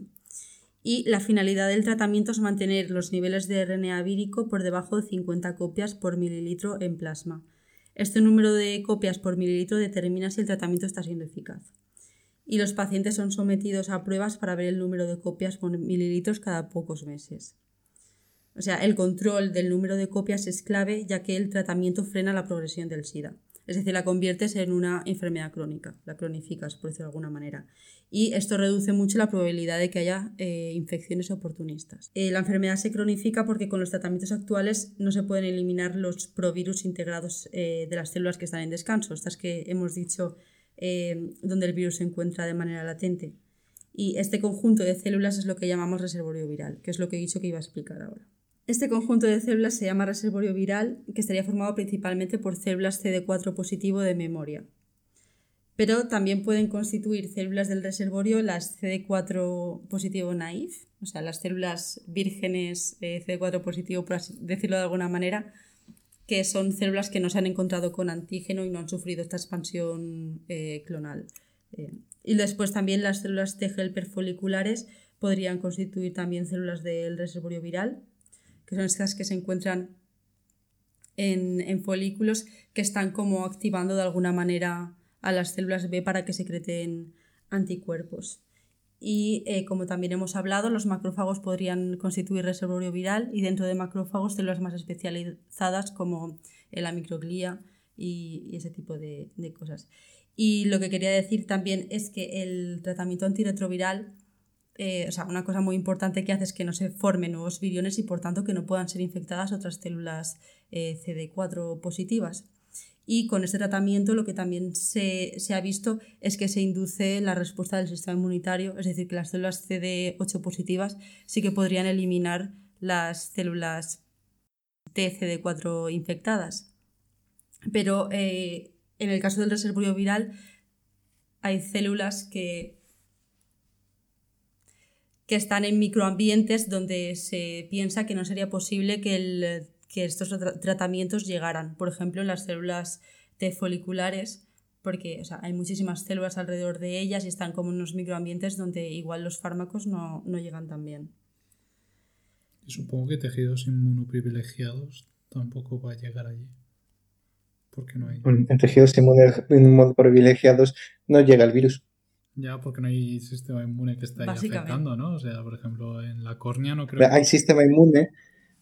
Y la finalidad del tratamiento es mantener los niveles de RNA vírico por debajo de 50 copias por mililitro en plasma, este número de copias por mililitro determina si el tratamiento está siendo eficaz. Y los pacientes son sometidos a pruebas para ver el número de copias por mililitros cada pocos meses. O sea, el control del número de copias es clave ya que el tratamiento frena la progresión del SIDA. Es decir, la conviertes en una enfermedad crónica, la cronificas, por decirlo de alguna manera. Y esto reduce mucho la probabilidad de que haya eh, infecciones oportunistas. Eh, la enfermedad se cronifica porque con los tratamientos actuales no se pueden eliminar los provirus integrados eh, de las células que están en descanso, estas que hemos dicho donde el virus se encuentra de manera latente. Y este conjunto de células es lo que llamamos reservorio viral, que es lo que he dicho que iba a explicar ahora. Este conjunto de células se llama reservorio viral, que estaría formado principalmente por células CD4 positivo de memoria. Pero también pueden constituir células del reservorio las CD4 positivo naif, o sea, las células vírgenes eh, CD4 positivo, por decirlo de alguna manera, que son células que no se han encontrado con antígeno y no han sufrido esta expansión eh, clonal. Eh, y después también las células T helper foliculares podrían constituir también células del reservorio viral que son estas que se encuentran en, folículos que están como activando de alguna manera a las células B para que secreten anticuerpos. Y eh, como también hemos hablado, los macrófagos podrían constituir reservorio viral y dentro de macrófagos células más especializadas como la microglía y, ese tipo de, de, cosas. Y lo que quería decir también es que el tratamiento antirretroviral eh, o sea, una cosa muy importante que hace es que no se formen nuevos viriones y por tanto que no puedan ser infectadas otras células eh, CD4 positivas. Y con este tratamiento lo que también se, ha visto es que se induce la respuesta del sistema inmunitario, es decir, que las células CD8 positivas sí que podrían eliminar las células TCD4 infectadas. Pero eh, en el caso del reservorio viral hay células que que están en microambientes donde se piensa que no sería posible que, estos tratamientos llegaran. Por ejemplo, en las células T foliculares, porque hay muchísimas células alrededor de ellas y están como en unos microambientes donde igual los fármacos no, llegan tan bien. Y supongo que tejidos inmunoprivilegiados tampoco va a llegar allí. Porque no hay. En tejidos inmunoprivilegiados no llega el virus. Ya, porque no hay sistema inmune que esté ahí afectando, ¿no? O sea, por ejemplo, en la córnea no creo Pero Hay sistema inmune,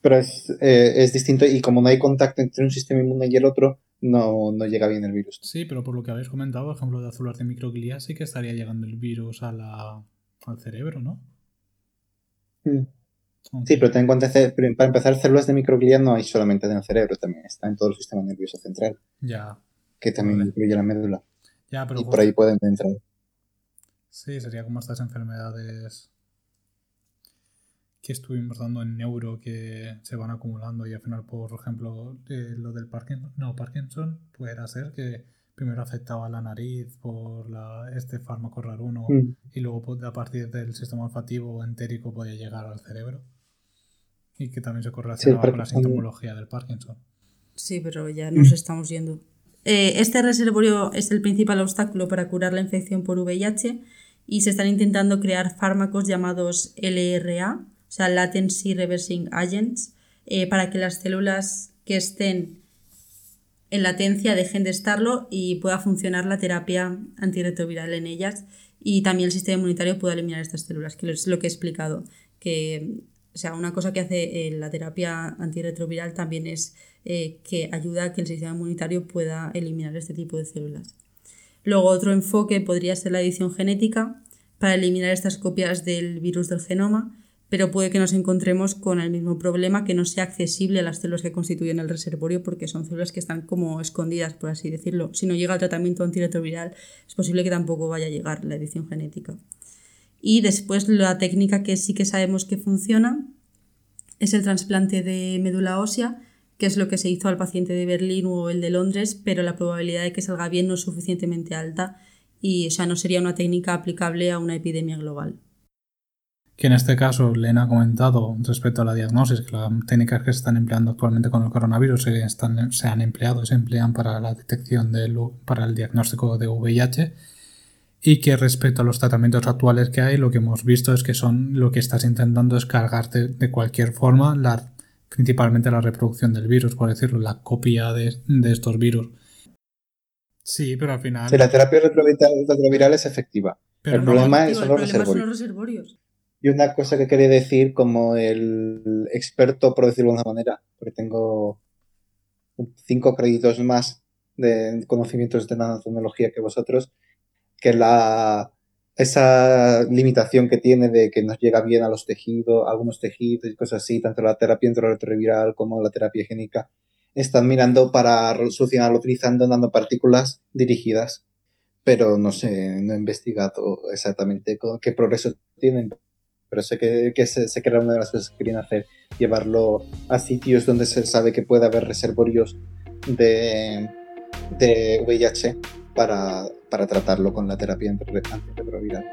pero es, eh, es distinto y como no hay contacto entre un sistema inmune y el otro, no, no llega bien el virus. Sí, pero por lo que habéis comentado, por ejemplo, de azular de microglía, sí que estaría llegando el virus a la, al cerebro, ¿no? Mm. Sí, pero ten en cuenta, para empezar, células de microglía no hay solamente en el cerebro, también está en todo el sistema nervioso central, Ya, que también Vale. incluye la médula. ya, pero y por ahí pueden entrar. Sí, sería como estas enfermedades que estuvimos dando en neuro que se van acumulando y al final, por ejemplo, eh, lo del Parkinson, no, Parkinson pudiera ser que primero afectaba la nariz por la, este fármaco raruno Mm. y luego pues, a partir del sistema olfativo entérico podía llegar al cerebro y que también se correlacionaba con la sintomología del Parkinson. Sí, pero ya nos estamos yendo. Eh, este reservorio es el principal obstáculo para curar la infección por VIH y se están intentando crear fármacos llamados LRA, o sea, Latency Reversing Agents, eh, para que las células que estén en latencia dejen de estarlo y pueda funcionar la terapia antirretroviral en ellas y también el sistema inmunitario pueda eliminar estas células, que es lo que he explicado, que o sea, una cosa que hace eh, la terapia antirretroviral también es eh, que ayuda a que el sistema inmunitario pueda eliminar este tipo de células. Luego otro enfoque podría ser la edición genética para eliminar estas copias del virus del genoma, pero puede que nos encontremos con el mismo problema que no sea accesible a las células que constituyen el reservorio porque son células que están como escondidas, por así decirlo. Si no llega el tratamiento antirretroviral, es posible que tampoco vaya a llegar la edición genética. Y después la técnica que sí que sabemos que funciona es el trasplante de médula ósea, que es lo que se hizo al paciente de Berlín o el de Londres, pero la probabilidad de que salga bien no es suficientemente alta y sea, no sería una técnica aplicable a una epidemia global. Que en este caso, Lena ha comentado respecto a la diagnosis, que las técnicas que se están empleando actualmente con el coronavirus se, se han empleado, se emplean para la detección del, para el diagnóstico de VIH y que respecto a los tratamientos actuales que hay, lo que hemos visto es que son lo que estás intentando es cargarte de cualquier forma, la, principalmente la reproducción del virus, por decirlo, la copia de, de estos virus. Sí, pero al final. Sí, la terapia retroviral, es efectiva. pero el no- problema Tío, son los problema son los reservorios. Y una cosa que quería decir como el experto, por decirlo de una manera, porque tengo cinco créditos más de conocimientos de nanotecnología que vosotros, que la esa limitación que tiene de que nos llega bien a los tejidos, a algunos tejidos y cosas así, tanto la terapia retroviral como la terapia génica, están mirando para solucionarlo utilizando nanopartículas dirigidas, pero no sé, no he investigado exactamente qué progreso tienen, pero sé que, que sé, sé que era una de las cosas que querían hacer, llevarlo a sitios donde se sabe que puede haber reservorios de, de VIH para, para tratarlo con la terapia antirre- antirretroviral.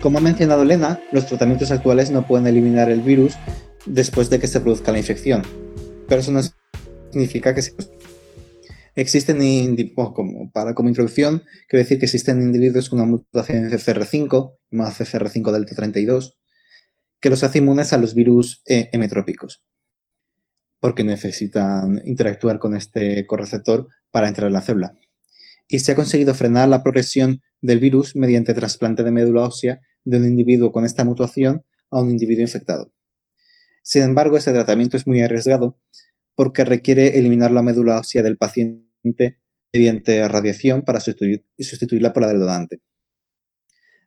Como ha mencionado Lena, los tratamientos actuales no pueden eliminar el virus después de que se produzca la infección, pero eso no significa que se Existen, como, para, como introducción, quiero decir que existen individuos con una mutación en CCR5, más CCR5 delta 32, que los hace inmunes a los virus eh, hemetrópicos, porque necesitan interactuar con este correceptor para entrar en la célula. Y se ha conseguido frenar la progresión del virus mediante trasplante de médula ósea de un individuo con esta mutación a un individuo infectado. Sin embargo, este tratamiento es muy arriesgado porque requiere eliminar la médula ósea del paciente mediante radiación para sustituir, sustituirla por la del donante.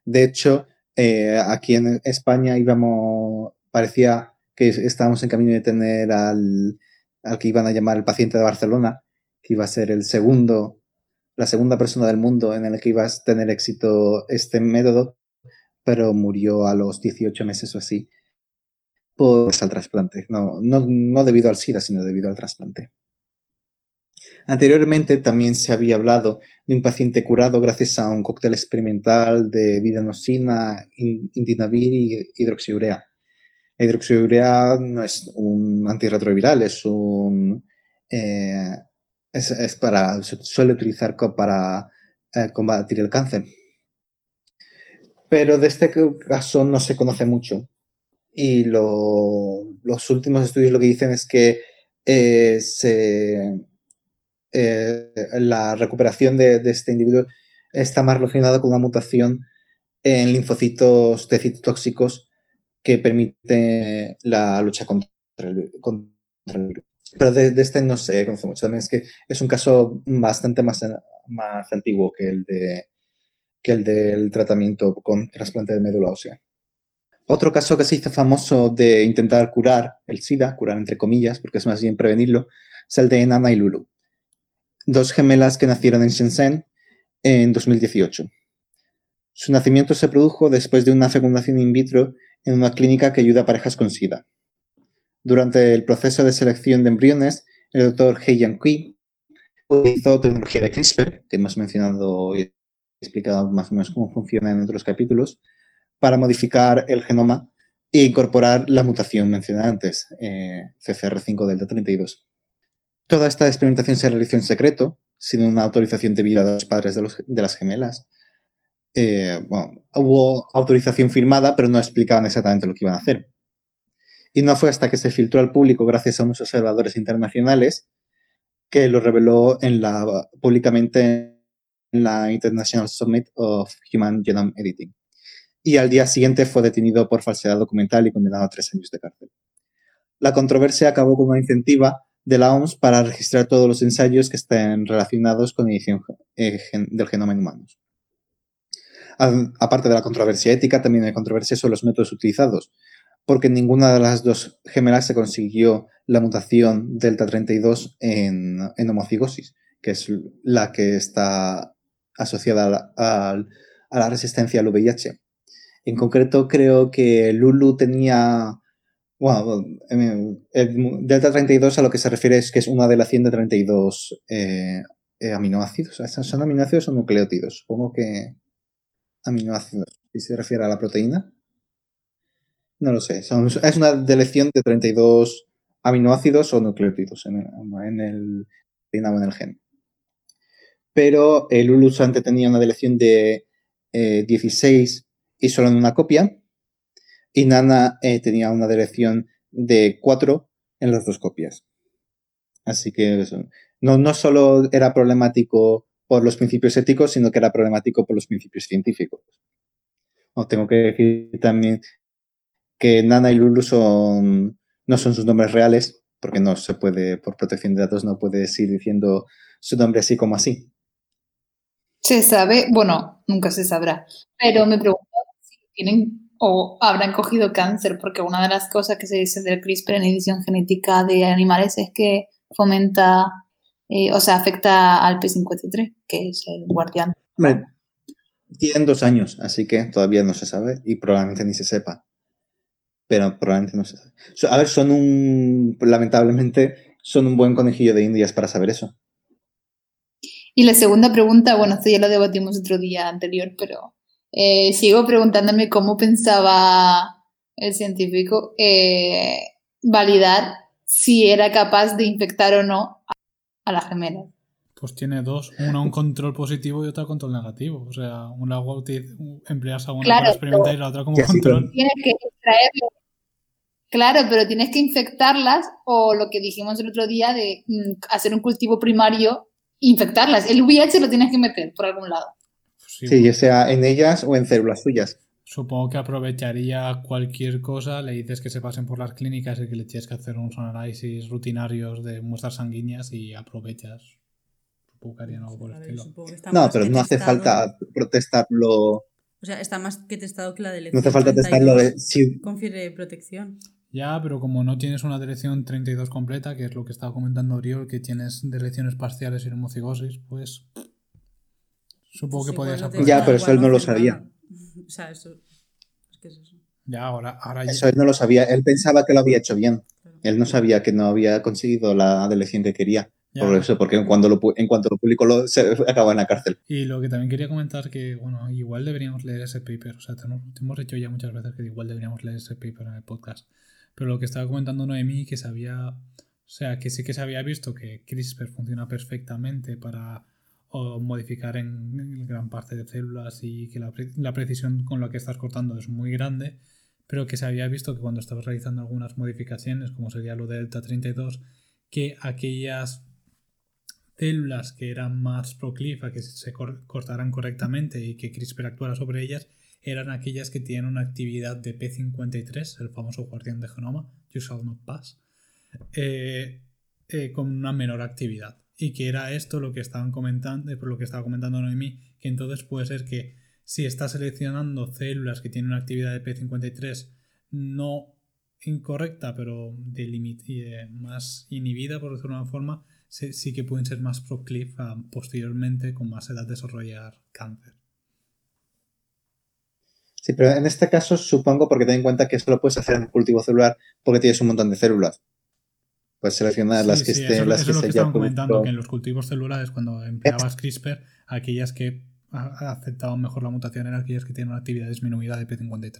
De hecho, eh, aquí en España íbamos, parecía que estábamos en camino de tener al, al, que iban a llamar el paciente de Barcelona, que iba a ser el segundo, la segunda persona del mundo en el que iba a tener éxito este método, pero murió a los 18 meses o así por al trasplante, no, no, no debido al SIDA, sino debido al trasplante. Anteriormente también se había hablado de un paciente curado gracias a un cóctel experimental de vidanosina, indinavir y hidroxiurea. La hidroxiurea no es un antirretroviral, es un... Eh, es, para, se suele utilizar para eh, combatir el cáncer. Pero de este caso no se conoce mucho y lo los últimos estudios lo que dicen es que eh, eh, la recuperación de, este individuo está más relacionada con una mutación en linfocitos T citotóxicos que permite la lucha contra el, virus. Pero de, este no se conoce mucho. También es que es un caso bastante más, más antiguo que el, de, que el del tratamiento con trasplante de médula ósea. Otro caso que se hizo famoso de intentar curar el SIDA, curar entre comillas, porque es más bien prevenirlo, es el de Nana y Lulu. Dos gemelas que nacieron en Shenzhen en 2018. Su nacimiento se produjo después de una fecundación in vitro en una clínica que ayuda a parejas con SIDA. Durante el proceso de selección de embriones, el doctor Hei Yang Kui utilizó tecnología de CRISPR, que hemos mencionado y explicado más o menos cómo funciona en otros capítulos, para modificar el genoma e incorporar la mutación mencionada antes, eh, CCR5 delta 32. Toda esta experimentación se realizó en secreto, sin una autorización debida de los padres de, las gemelas. Eh, hubo autorización firmada, pero no explicaban exactamente lo que iban a hacer. Y no fue hasta que se filtró al público gracias a unos observadores internacionales que lo reveló públicamente en la International Summit of Human Genome Editing y al día siguiente fue detenido por falsedad documental y condenado a tres años de cárcel. La controversia acabó con una incentiva de la OMS para registrar todos los ensayos que estén relacionados con edición eh, del genoma en humanos. Aparte de la controversia ética, también hay controversia sobre los métodos utilizados, porque ninguna de las dos gemelas se consiguió la mutación delta 32 en, en homocigosis, que es la que está asociada a la resistencia al VIH. En concreto, creo que Lulu tenía. Bueno, el delta 32 a lo que se refiere es que es una de las 100 de 32 eh, eh, aminoácidos. ¿Son aminoácidos o nucleótidos? Supongo que aminoácidos. Si se refiere a la proteína. No lo sé. es una deleción de 32 aminoácidos o nucleótidos en el, en el, en el gen. Pero el Lulu antes tenía una deleción de 16 eh, y solo en una copia. Y Nana eh, tenía una dirección de 4 en las dos copias. Así que no, no solo era problemático por los principios éticos, sino que era problemático por los principios científicos. tengo que decir también que Nana y Lulu son, no son sus nombres reales, porque no se puede, por protección de datos, no puedes ir diciendo su nombre así como así. Se sabe, bueno, nunca se sabrá, pero me pregunto tienen o habrán cogido cáncer, porque una de las cosas que se dice del CRISPR en edición genética de animales es que fomenta, eh, o sea, afecta al P53, que es el guardián. tienen dos años, así que todavía no se sabe y probablemente ni se sepa. Pero probablemente no se sabe. A ver, son un, lamentablemente, son un buen conejillo de indias para saber eso. Y la segunda pregunta, bueno, esto ya lo debatimos otro día anterior, pero eh, sigo preguntándome cómo pensaba el científico eh, validar si era capaz de infectar o no a, la gemela. Pues tiene dos, una un control positivo y otra control negativo. O sea, una empleas a una para experimentar y la otra como control. Tienes que extraerlo. Claro, pero tienes que infectarlas o lo que dijimos el otro día de mm, hacer un cultivo primario, infectarlas. El VIH lo tienes que meter por algún lado. Sí, ya sea en ellas o en células suyas. Supongo que aprovecharía cualquier cosa, le dices que se pasen por las clínicas y que le tienes que hacer unos análisis rutinarios de muestras sanguíneas y aprovechas. Supongo que harían algo por el estilo. No, pero no hace falta protestarlo. O sea, está más que testado que la de No hace falta testarlo de. Confiere protección. Ya, pero como no tienes una dirección 32 completa, que es lo que estaba comentando Oriol, que tienes direcciones parciales y homocigosis, pues Supongo que podías aprovechar. Ya, pero eso él no lo sabía. O sea, eso. Es que es eso. Ya, ahora, ahora Eso él no lo sabía. Él pensaba que lo había hecho bien. Él no sabía que no había conseguido la delección que quería. Por eso, porque en cuanto lo, en cuanto lo publicó lo, se acaba en la cárcel. Y lo que también quería comentar que, bueno, igual deberíamos leer ese paper. O sea, te hemos hecho ya muchas veces que igual deberíamos leer ese paper en el podcast. Pero lo que estaba comentando Noemí, que se había... O sea, que sí que se había visto que CRISPR funciona perfectamente para o modificar en, gran parte de células y que la, precisión con la que estás cortando es muy grande, pero que se había visto que cuando estabas realizando algunas modificaciones, como sería lo de Delta 32, que aquellas células que eran más proclive a que se cortaran correctamente y que CRISPR actuara sobre ellas, eran aquellas que tienen una actividad de P53, el famoso guardián de genoma, You shall not pass, con una menor actividad. Y que era esto lo que estaban comentando, eh, por lo que estaba comentando Noemí, que entonces puede ser que si está seleccionando células que tienen una actividad de P53 no incorrecta, pero de más inhibida, por decirlo de una forma, sí, que pueden ser más proclive posteriormente, con más edad, desarrollar cáncer. Sí, pero en este caso supongo porque ten en cuenta que eso lo puedes hacer en cultivo celular porque tienes un montón de células. Puedes seleccionar las que estén, las que es lo que estaban comentando, que en los cultivos celulares, cuando empleabas CRISPR, aquellas que aceptaban mejor la mutación eran aquellas que tienen una actividad disminuida de P53.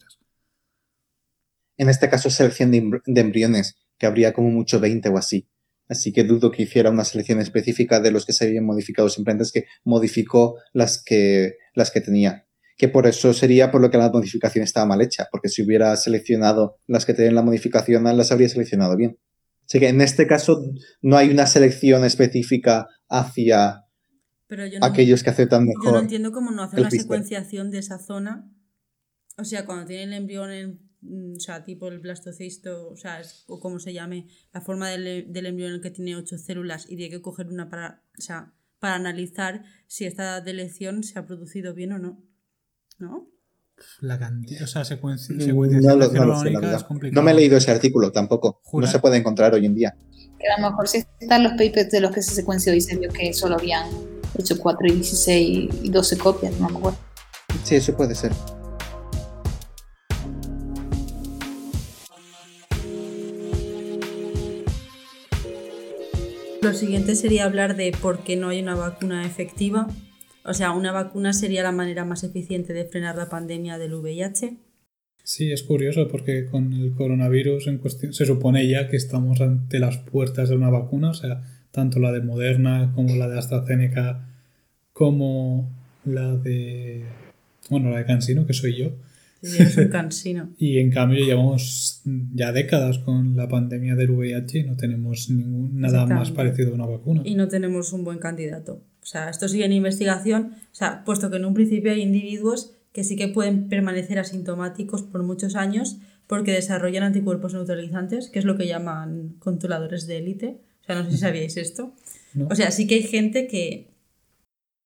En este caso selección de, de embriones, que habría como mucho 20 o así. Así que dudo que hiciera una selección específica de los que se habían modificado, simplemente es que modificó las que, las que tenía que por eso sería por lo que la modificación estaba mal hecha, porque si hubiera seleccionado las que tienen la modificación, las habría seleccionado bien. Así que en este caso no hay una selección específica hacia aquellos que aceptan mejor. Yo no entiendo cómo no hacer la secuenciación de esa zona. O sea, cuando tiene el embrión en, mm, o sea, tipo el blastocisto, o sea, o como se llame, la forma del, del embrión en el que tiene ocho células y tiene que coger una para, o sea, para analizar si esta delección se ha producido bien o no. ¿no? La cantidad, o sea, secuencia, no, no, me he leído ese artículo tampoco. No se puede encontrar hoy en día. Que a lo mejor si están los papers de los que se secuenció y se vio que solo habían hecho 4 y 16 y 12 copias, no me acuerdo. Sí, eso puede ser. Lo siguiente sería hablar de por qué no hay una vacuna efectiva o sea, una vacuna sería la manera más eficiente de frenar la pandemia del VIH. Sí, es curioso porque con el coronavirus en cuestión se supone ya que estamos ante las puertas de una vacuna, o sea, tanto la de Moderna como la de AstraZeneca como la de bueno, la de Cansino, que soy yo. Sí, soy Cansino. y en cambio llevamos ya décadas con la pandemia del VIH y no tenemos ningún, nada más parecido a una vacuna. Y no tenemos un buen candidato. O sea, esto sigue en investigación, o sea, puesto que en un principio hay individuos que sí que pueden permanecer asintomáticos por muchos años porque desarrollan anticuerpos neutralizantes, que es lo que llaman controladores de élite. O sea, no sé si sabíais esto. O sea, sí que hay gente que,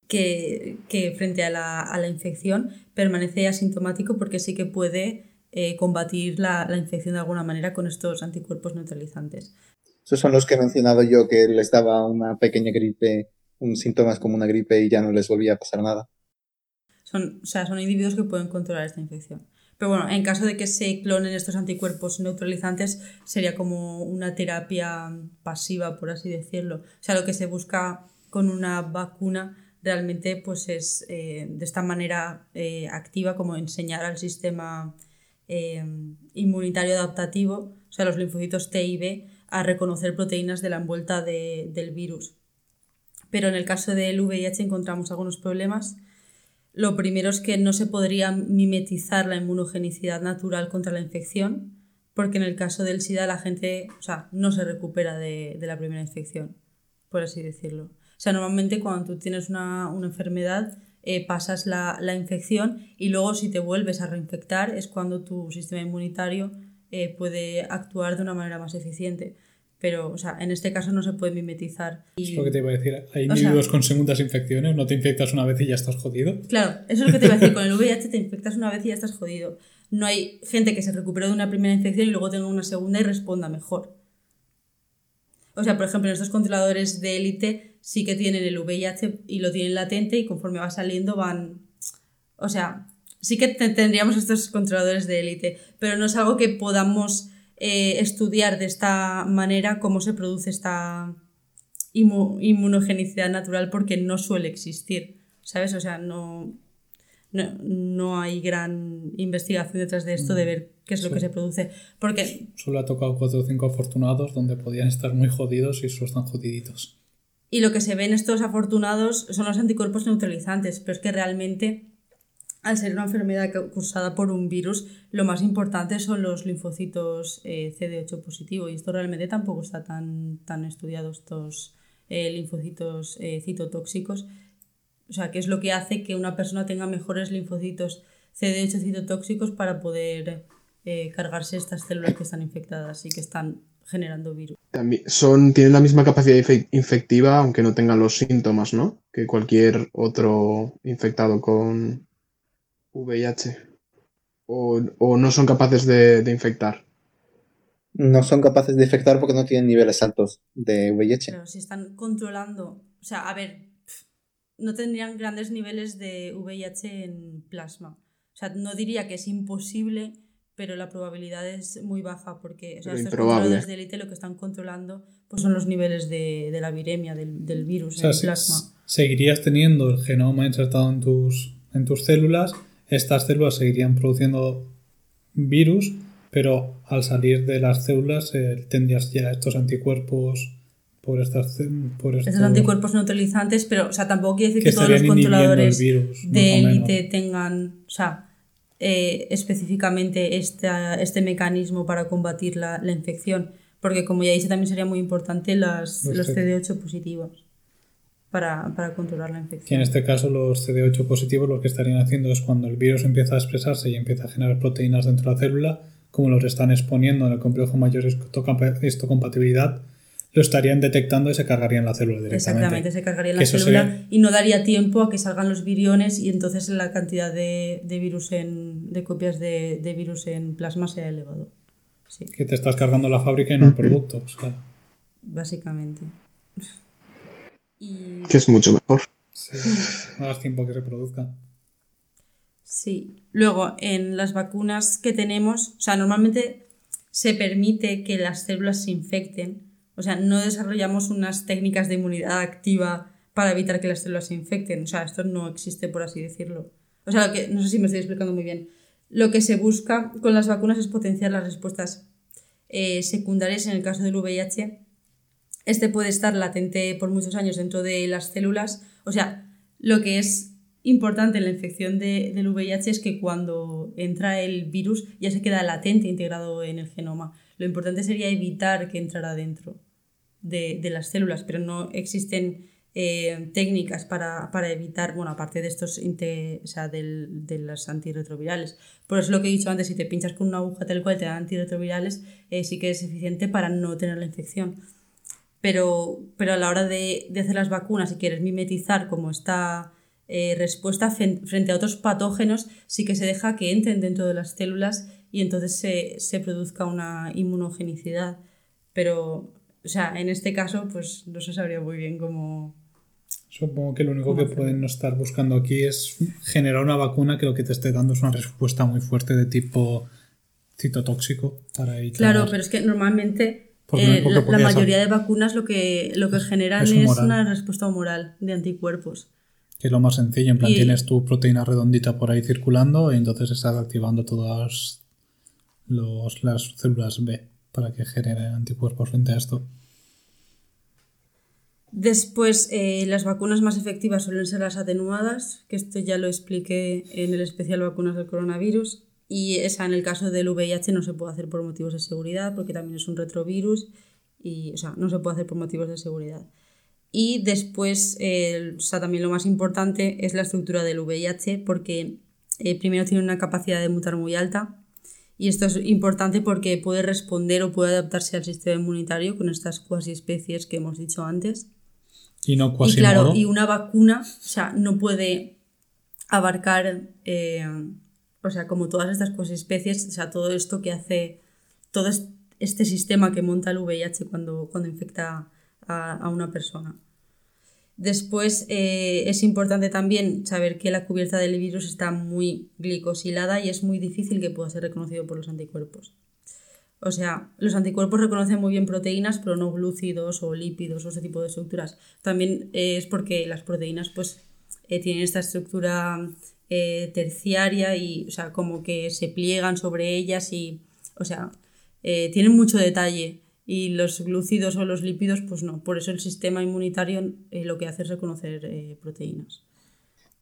que, frente a la, infección permanece asintomático porque sí que puede eh, combatir la, la, infección de alguna manera con estos anticuerpos neutralizantes. Esos son los que he mencionado yo, que les daba una pequeña gripe un síntomas como una gripe y ya no les volvía a pasar nada. Son, o sea, son individuos que pueden controlar esta infección. Pero bueno, en caso de que se clonen estos anticuerpos neutralizantes, sería como una terapia pasiva, por así decirlo. O sea, lo que se busca con una vacuna realmente pues es eh, de esta manera eh, activa como enseñar al sistema eh, inmunitario adaptativo, o sea, los linfocitos T y B, a reconocer proteínas de la envuelta del virus pero en el caso del VIH encontramos algunos problemas. Lo primero es que no se podría mimetizar la inmunogenicidad natural contra la infección, porque en el caso del SIDA la gente o sea, no se recupera de, la primera infección, por así decirlo. O sea, normalmente cuando tú tienes una, enfermedad, eh, pasas la, infección y luego si te vuelves a reinfectar es cuando tu sistema inmunitario eh, puede actuar de una manera más eficiente pero, o sea, en este caso no se puede mimetizar. Es lo que te iba a decir. Hay individuos con segundas infecciones, no te infectas una vez y ya estás jodido. Claro, eso es lo que te iba a decir. Con el VIH te infectas una vez y ya estás jodido. No hay gente que se recuperó de una primera infección y luego tenga una segunda y responda mejor. O sea, por ejemplo, estos controladores de élite sí que tienen el VIH y lo tienen latente y conforme va saliendo van... O sea, sí que tendríamos estos controladores de élite, pero no es algo que podamos eh, estudiar de esta manera cómo se produce esta inmunogenicidad natural porque no suele existir, ¿sabes? O sea, no, no, hay gran investigación detrás de esto de mm, ver qué es lo que se produce. Porque... Solo ha tocado cuatro o cinco afortunados donde podían estar muy jodidos y solo están jodiditos. Y lo que se ve en estos afortunados son los anticuerpos neutralizantes, pero es que realmente al ser una enfermedad causada por un virus, lo más importante son los linfocitos eh, CD8 positivo y esto realmente tampoco está tan, tan estudiado, estos eh, linfocitos eh, citotóxicos. O sea, ¿qué es lo que hace que una persona tenga mejores linfocitos CD8 citotóxicos para poder cargarse estas células que están infectadas y que están generando virus? son, tienen la misma capacidad infectiva, aunque no tengan los síntomas, ¿no? Que cualquier otro infectado con VIH. O, no son capaces de, infectar. No son capaces de infectar porque no tienen niveles altos de VIH. Pero si están controlando. O sea, a ver, no tendrían grandes niveles de VIH en plasma. O sea, no diría que es imposible pero la probabilidad es muy baja porque o sea, estos controladores de élite lo que están controlando pues son los niveles de, la viremia, del, virus en el plasma. Seguirías teniendo el genoma insertado en tus, en tus células, estas células seguirían produciendo virus, pero al salir de las células eh, tendrías ya estos anticuerpos por estas por estos, anticuerpos neutralizantes, pero o sea, tampoco quiere decir que, todos los controladores de élite tengan, o sea, eh, específicamente este mecanismo para combatir la, infección, porque como ya dije también sería muy importante las, los, CD8 positivos para, controlar la infección. Y en este caso los CD8 positivos lo que estarían haciendo es cuando el virus empieza a expresarse y empieza a generar proteínas dentro de la célula, como los están exponiendo en el complejo mayor histocompatibilidad, lo estarían detectando y se cargarían la célula directamente. Exactamente, se cargaría la célula y no daría tiempo a que salgan los viriones y entonces la cantidad de, virus en, de copias de, virus en plasma sea elevado. Sí. Que te estás cargando la fábrica y no el producto. Básicamente. Que es mucho mejor. Sí, más tiempo que se produzca. Sí. Luego, en las vacunas que tenemos, o sea, normalmente se permite que las células se infecten o sea, no desarrollamos unas técnicas de inmunidad activa para evitar que las células se infecten. O sea, esto no existe, por así decirlo. O sea, que, no sé si me estoy explicando muy bien. Lo que se busca con las vacunas es potenciar las respuestas eh, secundarias en el caso del VIH. Este puede estar latente por muchos años dentro de las células. O sea, lo que es importante en la infección del VIH es que cuando entra el virus ya se queda latente integrado en el genoma. Lo importante sería evitar que entrara dentro de, las células, pero no existen eh, técnicas para, evitar, bueno, aparte de estos, o sea, de las antirretrovirales. Por eso lo que he dicho antes, si te pinchas con una aguja tal cual te dan antirretrovirales, eh, sí que es eficiente para no tener la infección. Pero, pero a la hora de, hacer las vacunas, si quieres mimetizar como esta eh, respuesta frente a otros patógenos, sí que se deja que entren dentro de las células y entonces se, se produzca una inmunogenicidad. Pero o sea, en este caso, pues no se sabría muy bien cómo. Supongo que lo único que pueden estar buscando aquí es generar una vacuna que lo que te esté dando es una respuesta muy fuerte de tipo citotóxico para evitar... Claro, pero es que normalmente eh, la, mayoría de vacunas lo que, lo que generan es, una respuesta humoral de anticuerpos. Que es lo más sencillo, en plan tienes tu proteína redondita por ahí circulando y entonces estás activando todas los, las células B para que genere anticuerpos frente a esto. Después, eh, las vacunas más efectivas suelen ser las atenuadas, que esto ya lo expliqué en el especial vacunas del coronavirus. Y esa en el caso del VIH no se puede hacer por motivos de seguridad, porque también es un retrovirus, y, o sea, no se puede hacer por motivos de seguridad. Y después, o sea, también lo más importante es la estructura del VIH, porque eh, primero tiene una capacidad de mutar muy alta, y esto es importante porque puede responder o puede adaptarse al sistema inmunitario con estas cuasi especies que hemos dicho antes. Y no cuasi Y claro, y una vacuna, o sea, no puede abarcar, eh, o sea, como todas estas especies, o sea, todo esto que hace, todo este sistema que monta el VIH cuando, cuando infecta a una persona. Después eh, es importante también saber que la cubierta del virus está muy glicosilada y es muy difícil que pueda ser reconocido por los anticuerpos. O sea, los anticuerpos reconocen muy bien proteínas, pero no glúcidos o lípidos o ese tipo de estructuras. También eh, es porque las proteínas pues eh, tienen esta estructura terciaria y, o sea, como que se pliegan sobre ellas y, o sea, tienen mucho detalle y los glúcidos o los lípidos, pues no. Por eso el sistema inmunitario eh, lo que hace es reconocer eh, proteínas.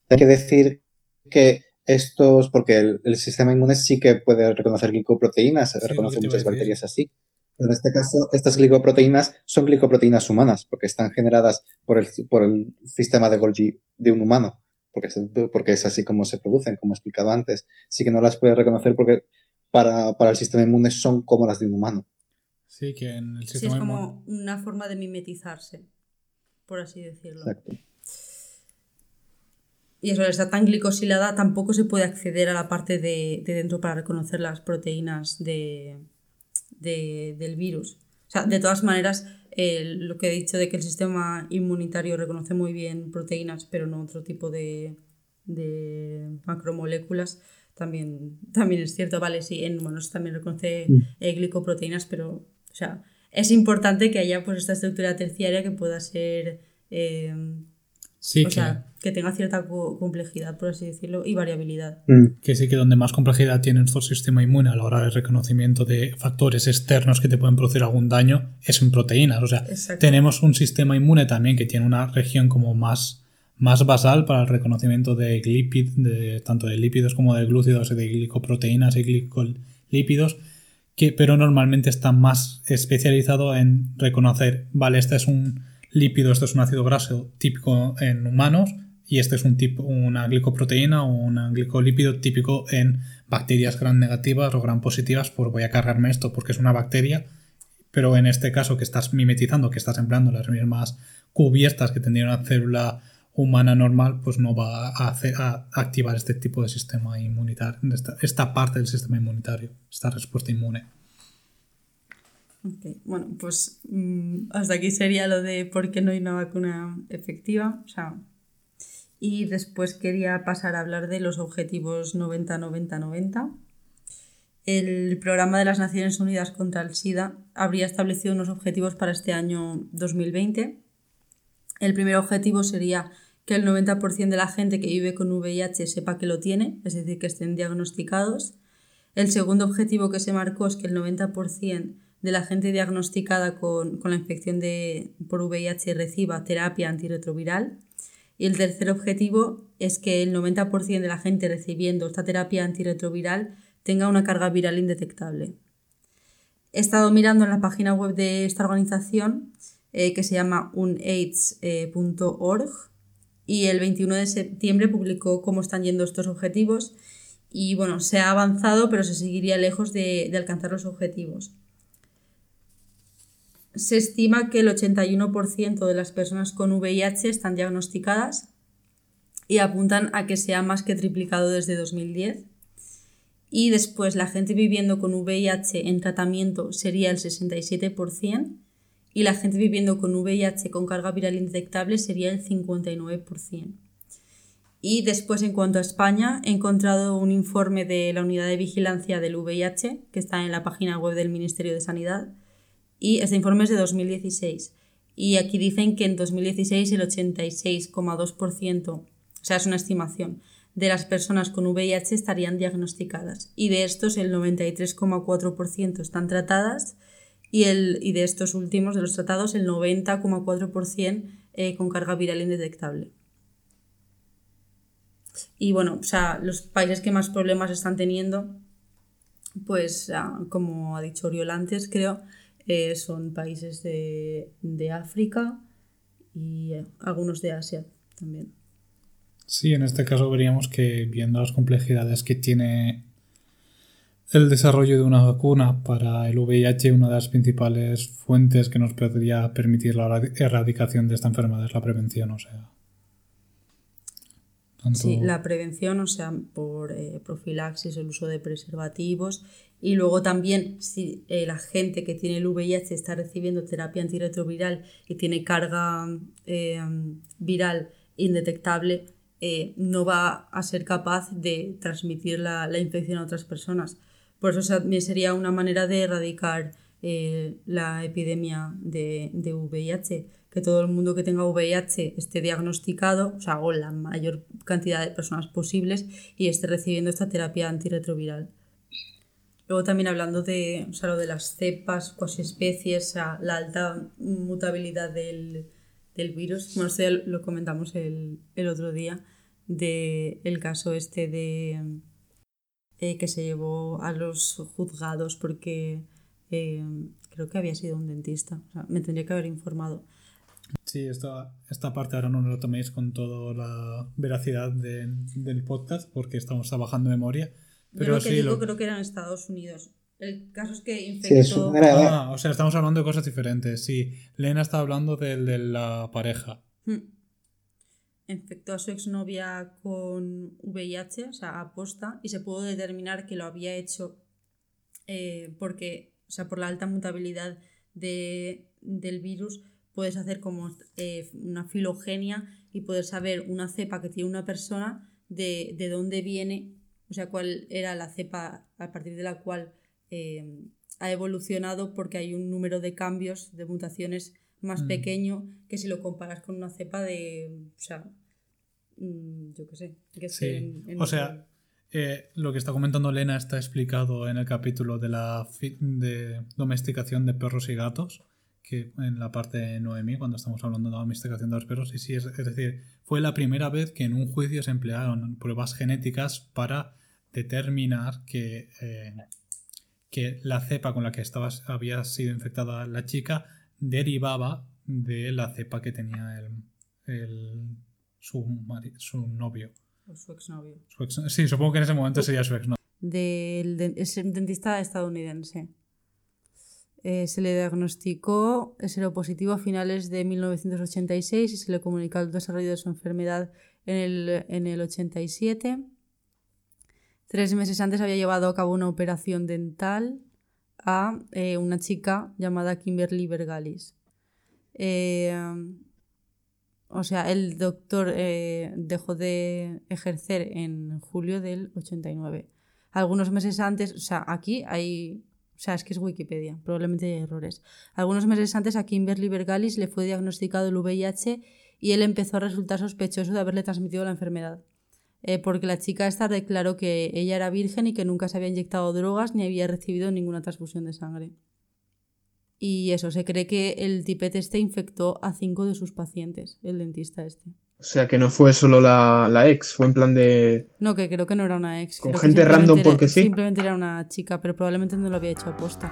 Hay que decir que estos, porque el, sistema inmune sí que puede reconocer glicoproteínas, reconoce muchas bacterias así. Pero en este caso, estas glicoproteínas son glicoproteínas humanas, porque están generadas por el, por el sistema de Golgi de un humano, porque es, porque es así como se producen, como he explicado antes. Sí que no las puede reconocer porque para, para el sistema inmune son como las de un humano. Sí, que en el sistema sí, es como una forma de mimetizarse, por así decirlo. Exacto. Y eso, al estar tan glicosilada, tampoco se puede acceder a la parte de, de dentro para reconocer las proteínas de, de, del virus. O sea, de todas maneras, lo que he dicho de que el sistema inmunitario reconoce muy bien proteínas, pero no otro tipo de, de macromoléculas, también, también es cierto, vale, sí, en humanos también reconoce eh, glicoproteínas, pero, o sea, es importante que haya pues esta estructura terciaria que pueda ser eh, o sea, que tenga cierta complejidad, por así decirlo, y variabilidad. Mm. Que sí que donde más complejidad tiene nuestro sistema inmune a la hora del reconocimiento de factores externos que te pueden producir algún daño es en proteínas. O sea, tenemos un sistema inmune también que tiene una región como más, más basal para el reconocimiento de, lipid, de tanto de lípidos como de glúcidos, de glicoproteínas y glicolípidos, que, pero normalmente está más especializado en reconocer, vale, este es un lípido, esto es un ácido graso típico en humanos y este es un tipo, una glicoproteína o un glicolípido típico en bacterias gran negativas o gran positivas, pues voy a cargarme esto porque es una bacteria, pero en este caso que estás mimetizando, que estás empleando las mismas cubiertas que tendría una célula humana normal, pues no va a, activar este tipo de sistema inmunitario, esta, esta parte del sistema inmunitario, esta respuesta inmune. Bueno, pues mm, hasta aquí sería lo de por qué no hay una vacuna efectiva. O sea, y después quería pasar a hablar de los objetivos 90-90-90. El programa de las Naciones Unidas contra el SIDA habría establecido unos objetivos para este año 2020. El primer objetivo sería que el 90% de la gente que vive con VIH sepa que lo tiene, es decir, que estén diagnosticados. El segundo objetivo que se marcó es que el 90% de la gente diagnosticada con, la infección de, por VIH reciba terapia antirretroviral. Y el tercer objetivo es que el 90% de la gente recibiendo esta terapia antirretroviral tenga una carga viral indetectable. He estado mirando en la página web de esta organización eh, que se llama unaids.org y el 21 de septiembre publicó cómo están yendo estos objetivos y bueno, se ha avanzado pero se seguiría lejos de alcanzar los objetivos se estima que el 81% de las personas con VIH están diagnosticadas y apuntan a que se ha más que triplicado desde 2010. Y después la gente viviendo con VIH en tratamiento sería el 67% y la gente viviendo con VIH con carga viral indetectable sería el 59%. Y después, en cuanto a España, he encontrado un informe de la Unidad de Vigilancia del VIH, que está en la página web del Ministerio de Sanidad, y este informe es de 2016. Y aquí dicen que en 2016 el 86,2%, o sea, es una estimación, de las personas con VIH estarían diagnosticadas. Y de estos el 93,4% están tratadas y, el, y de estos últimos, de los tratados, el 90,4% eh, con carga viral indetectable. Y bueno, o sea, los países que más problemas están teniendo, pues ah, como ha dicho Oriol antes, creo, eh, son países de, África y eh, algunos de Asia también. Sí, en este caso veríamos que viendo las complejidades que tiene el desarrollo de una vacuna para el VIH, una de las principales fuentes que nos podría permitir la erradicación de esta enfermedad es la prevención, o sea. Sí, la prevención, o sea, por eh, profilaxis, el uso de preservativos y luego también si eh, la gente que tiene el VIH está recibiendo terapia antirretroviral y tiene carga eh, viral indetectable, no va a ser capaz de transmitir la, infección a otras personas. Por eso también sería una manera de erradicar la epidemia de, de VIH que todo el mundo que tenga VIH esté diagnosticado, o sea, o la mayor cantidad de personas posibles y esté recibiendo esta terapia antirretroviral. Luego también hablando de, o sea, lo de las cepas, cuasi especies, la alta mutabilidad del, virus, bueno, esto ya lo comentamos el, otro día, de el caso este de eh, que se llevó a los juzgados porque eh, creo que había sido un dentista. O sea, me tendría que haber informado. Sí, esta, esta parte ahora no lo toméis con toda la veracidad de- del podcast porque estamos trabajando de memoria. Yo Pero lo que sí, digo lo- creo que era en Estados Unidos. El caso es que Sí, infectó... era- Ah, o sea, estamos hablando de cosas diferentes. Sí, Lena está hablando del de la pareja. Hmm. Infectó a su exnovia con VIH, o sea, aposta, y se pudo determinar que lo había hecho eh, porque, o sea, por la alta mutabilidad de- del virus, puedes hacer como eh, una filogenia y poder saber una cepa que tiene una persona de, de dónde viene, o sea, cuál era la cepa a partir de la cual eh, ha evolucionado porque hay un número de cambios, de mutaciones más Mm. pequeño que si lo comparas con una cepa de, o sea, mm, yo qué sé, que Sí, esté en- en o sea, eh, lo que está comentando Lena está explicado en el capítulo de la de domesticación de perros y gatos, que en la parte de Noemi, cuando estamos hablando de la domesticación de los perros, y sí, es, es decir, fue la primera vez que en un juicio se emplearon pruebas genéticas para determinar que, eh, que la cepa con la que estaba, había sido infectada la chica derivaba de la cepa que tenía el, el- su, mari- su novio. o su exnovio. Su ex- sí, supongo que en ese momento sería su ex. ¿no? Del de- es un dentista estadounidense. Eh, se le diagnosticó seropositivo a finales de 1986 y se le comunicó el desarrollo de su enfermedad en el, en el 87. Tres meses antes había llevado a cabo una operación dental a eh, una chica llamada Kimberly Bergalis. Eh, o sea, el doctor eh, dejó de ejercer en julio del 89. Algunos meses antes, o sea, aquí hay, o sea, es que es Wikipedia, probablemente hay errores. Algunos meses antes a Kimberly Bergalis le fue diagnosticado el VIH y él empezó a resultar sospechoso de haberle transmitido la enfermedad. Eh, porque la chica esta declaró que ella era virgen y que nunca se había inyectado drogas ni había recibido ninguna transfusión de sangre. Y eso, se cree que el tipete este infectó a cinco de sus pacientes, el dentista este. O sea, que no fue solo la, la ex, fue en plan de... No, que creo que no era una ex. Con creo gente random era- porque sí. Simplemente era una chica, pero probablemente no lo había hecho aposta.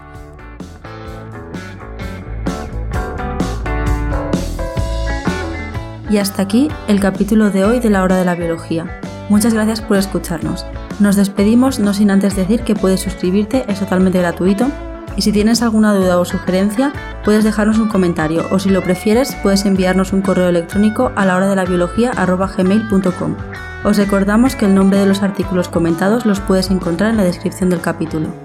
Y hasta aquí el capítulo de hoy de la hora de la biología. Muchas gracias por escucharnos. Nos despedimos no sin antes decir que puedes suscribirte, es totalmente gratuito. Y si tienes alguna duda o sugerencia, puedes dejarnos un comentario o si lo prefieres, puedes enviarnos un correo electrónico a la hora de la biología Os recordamos que el nombre de los artículos comentados los puedes encontrar en la descripción del capítulo.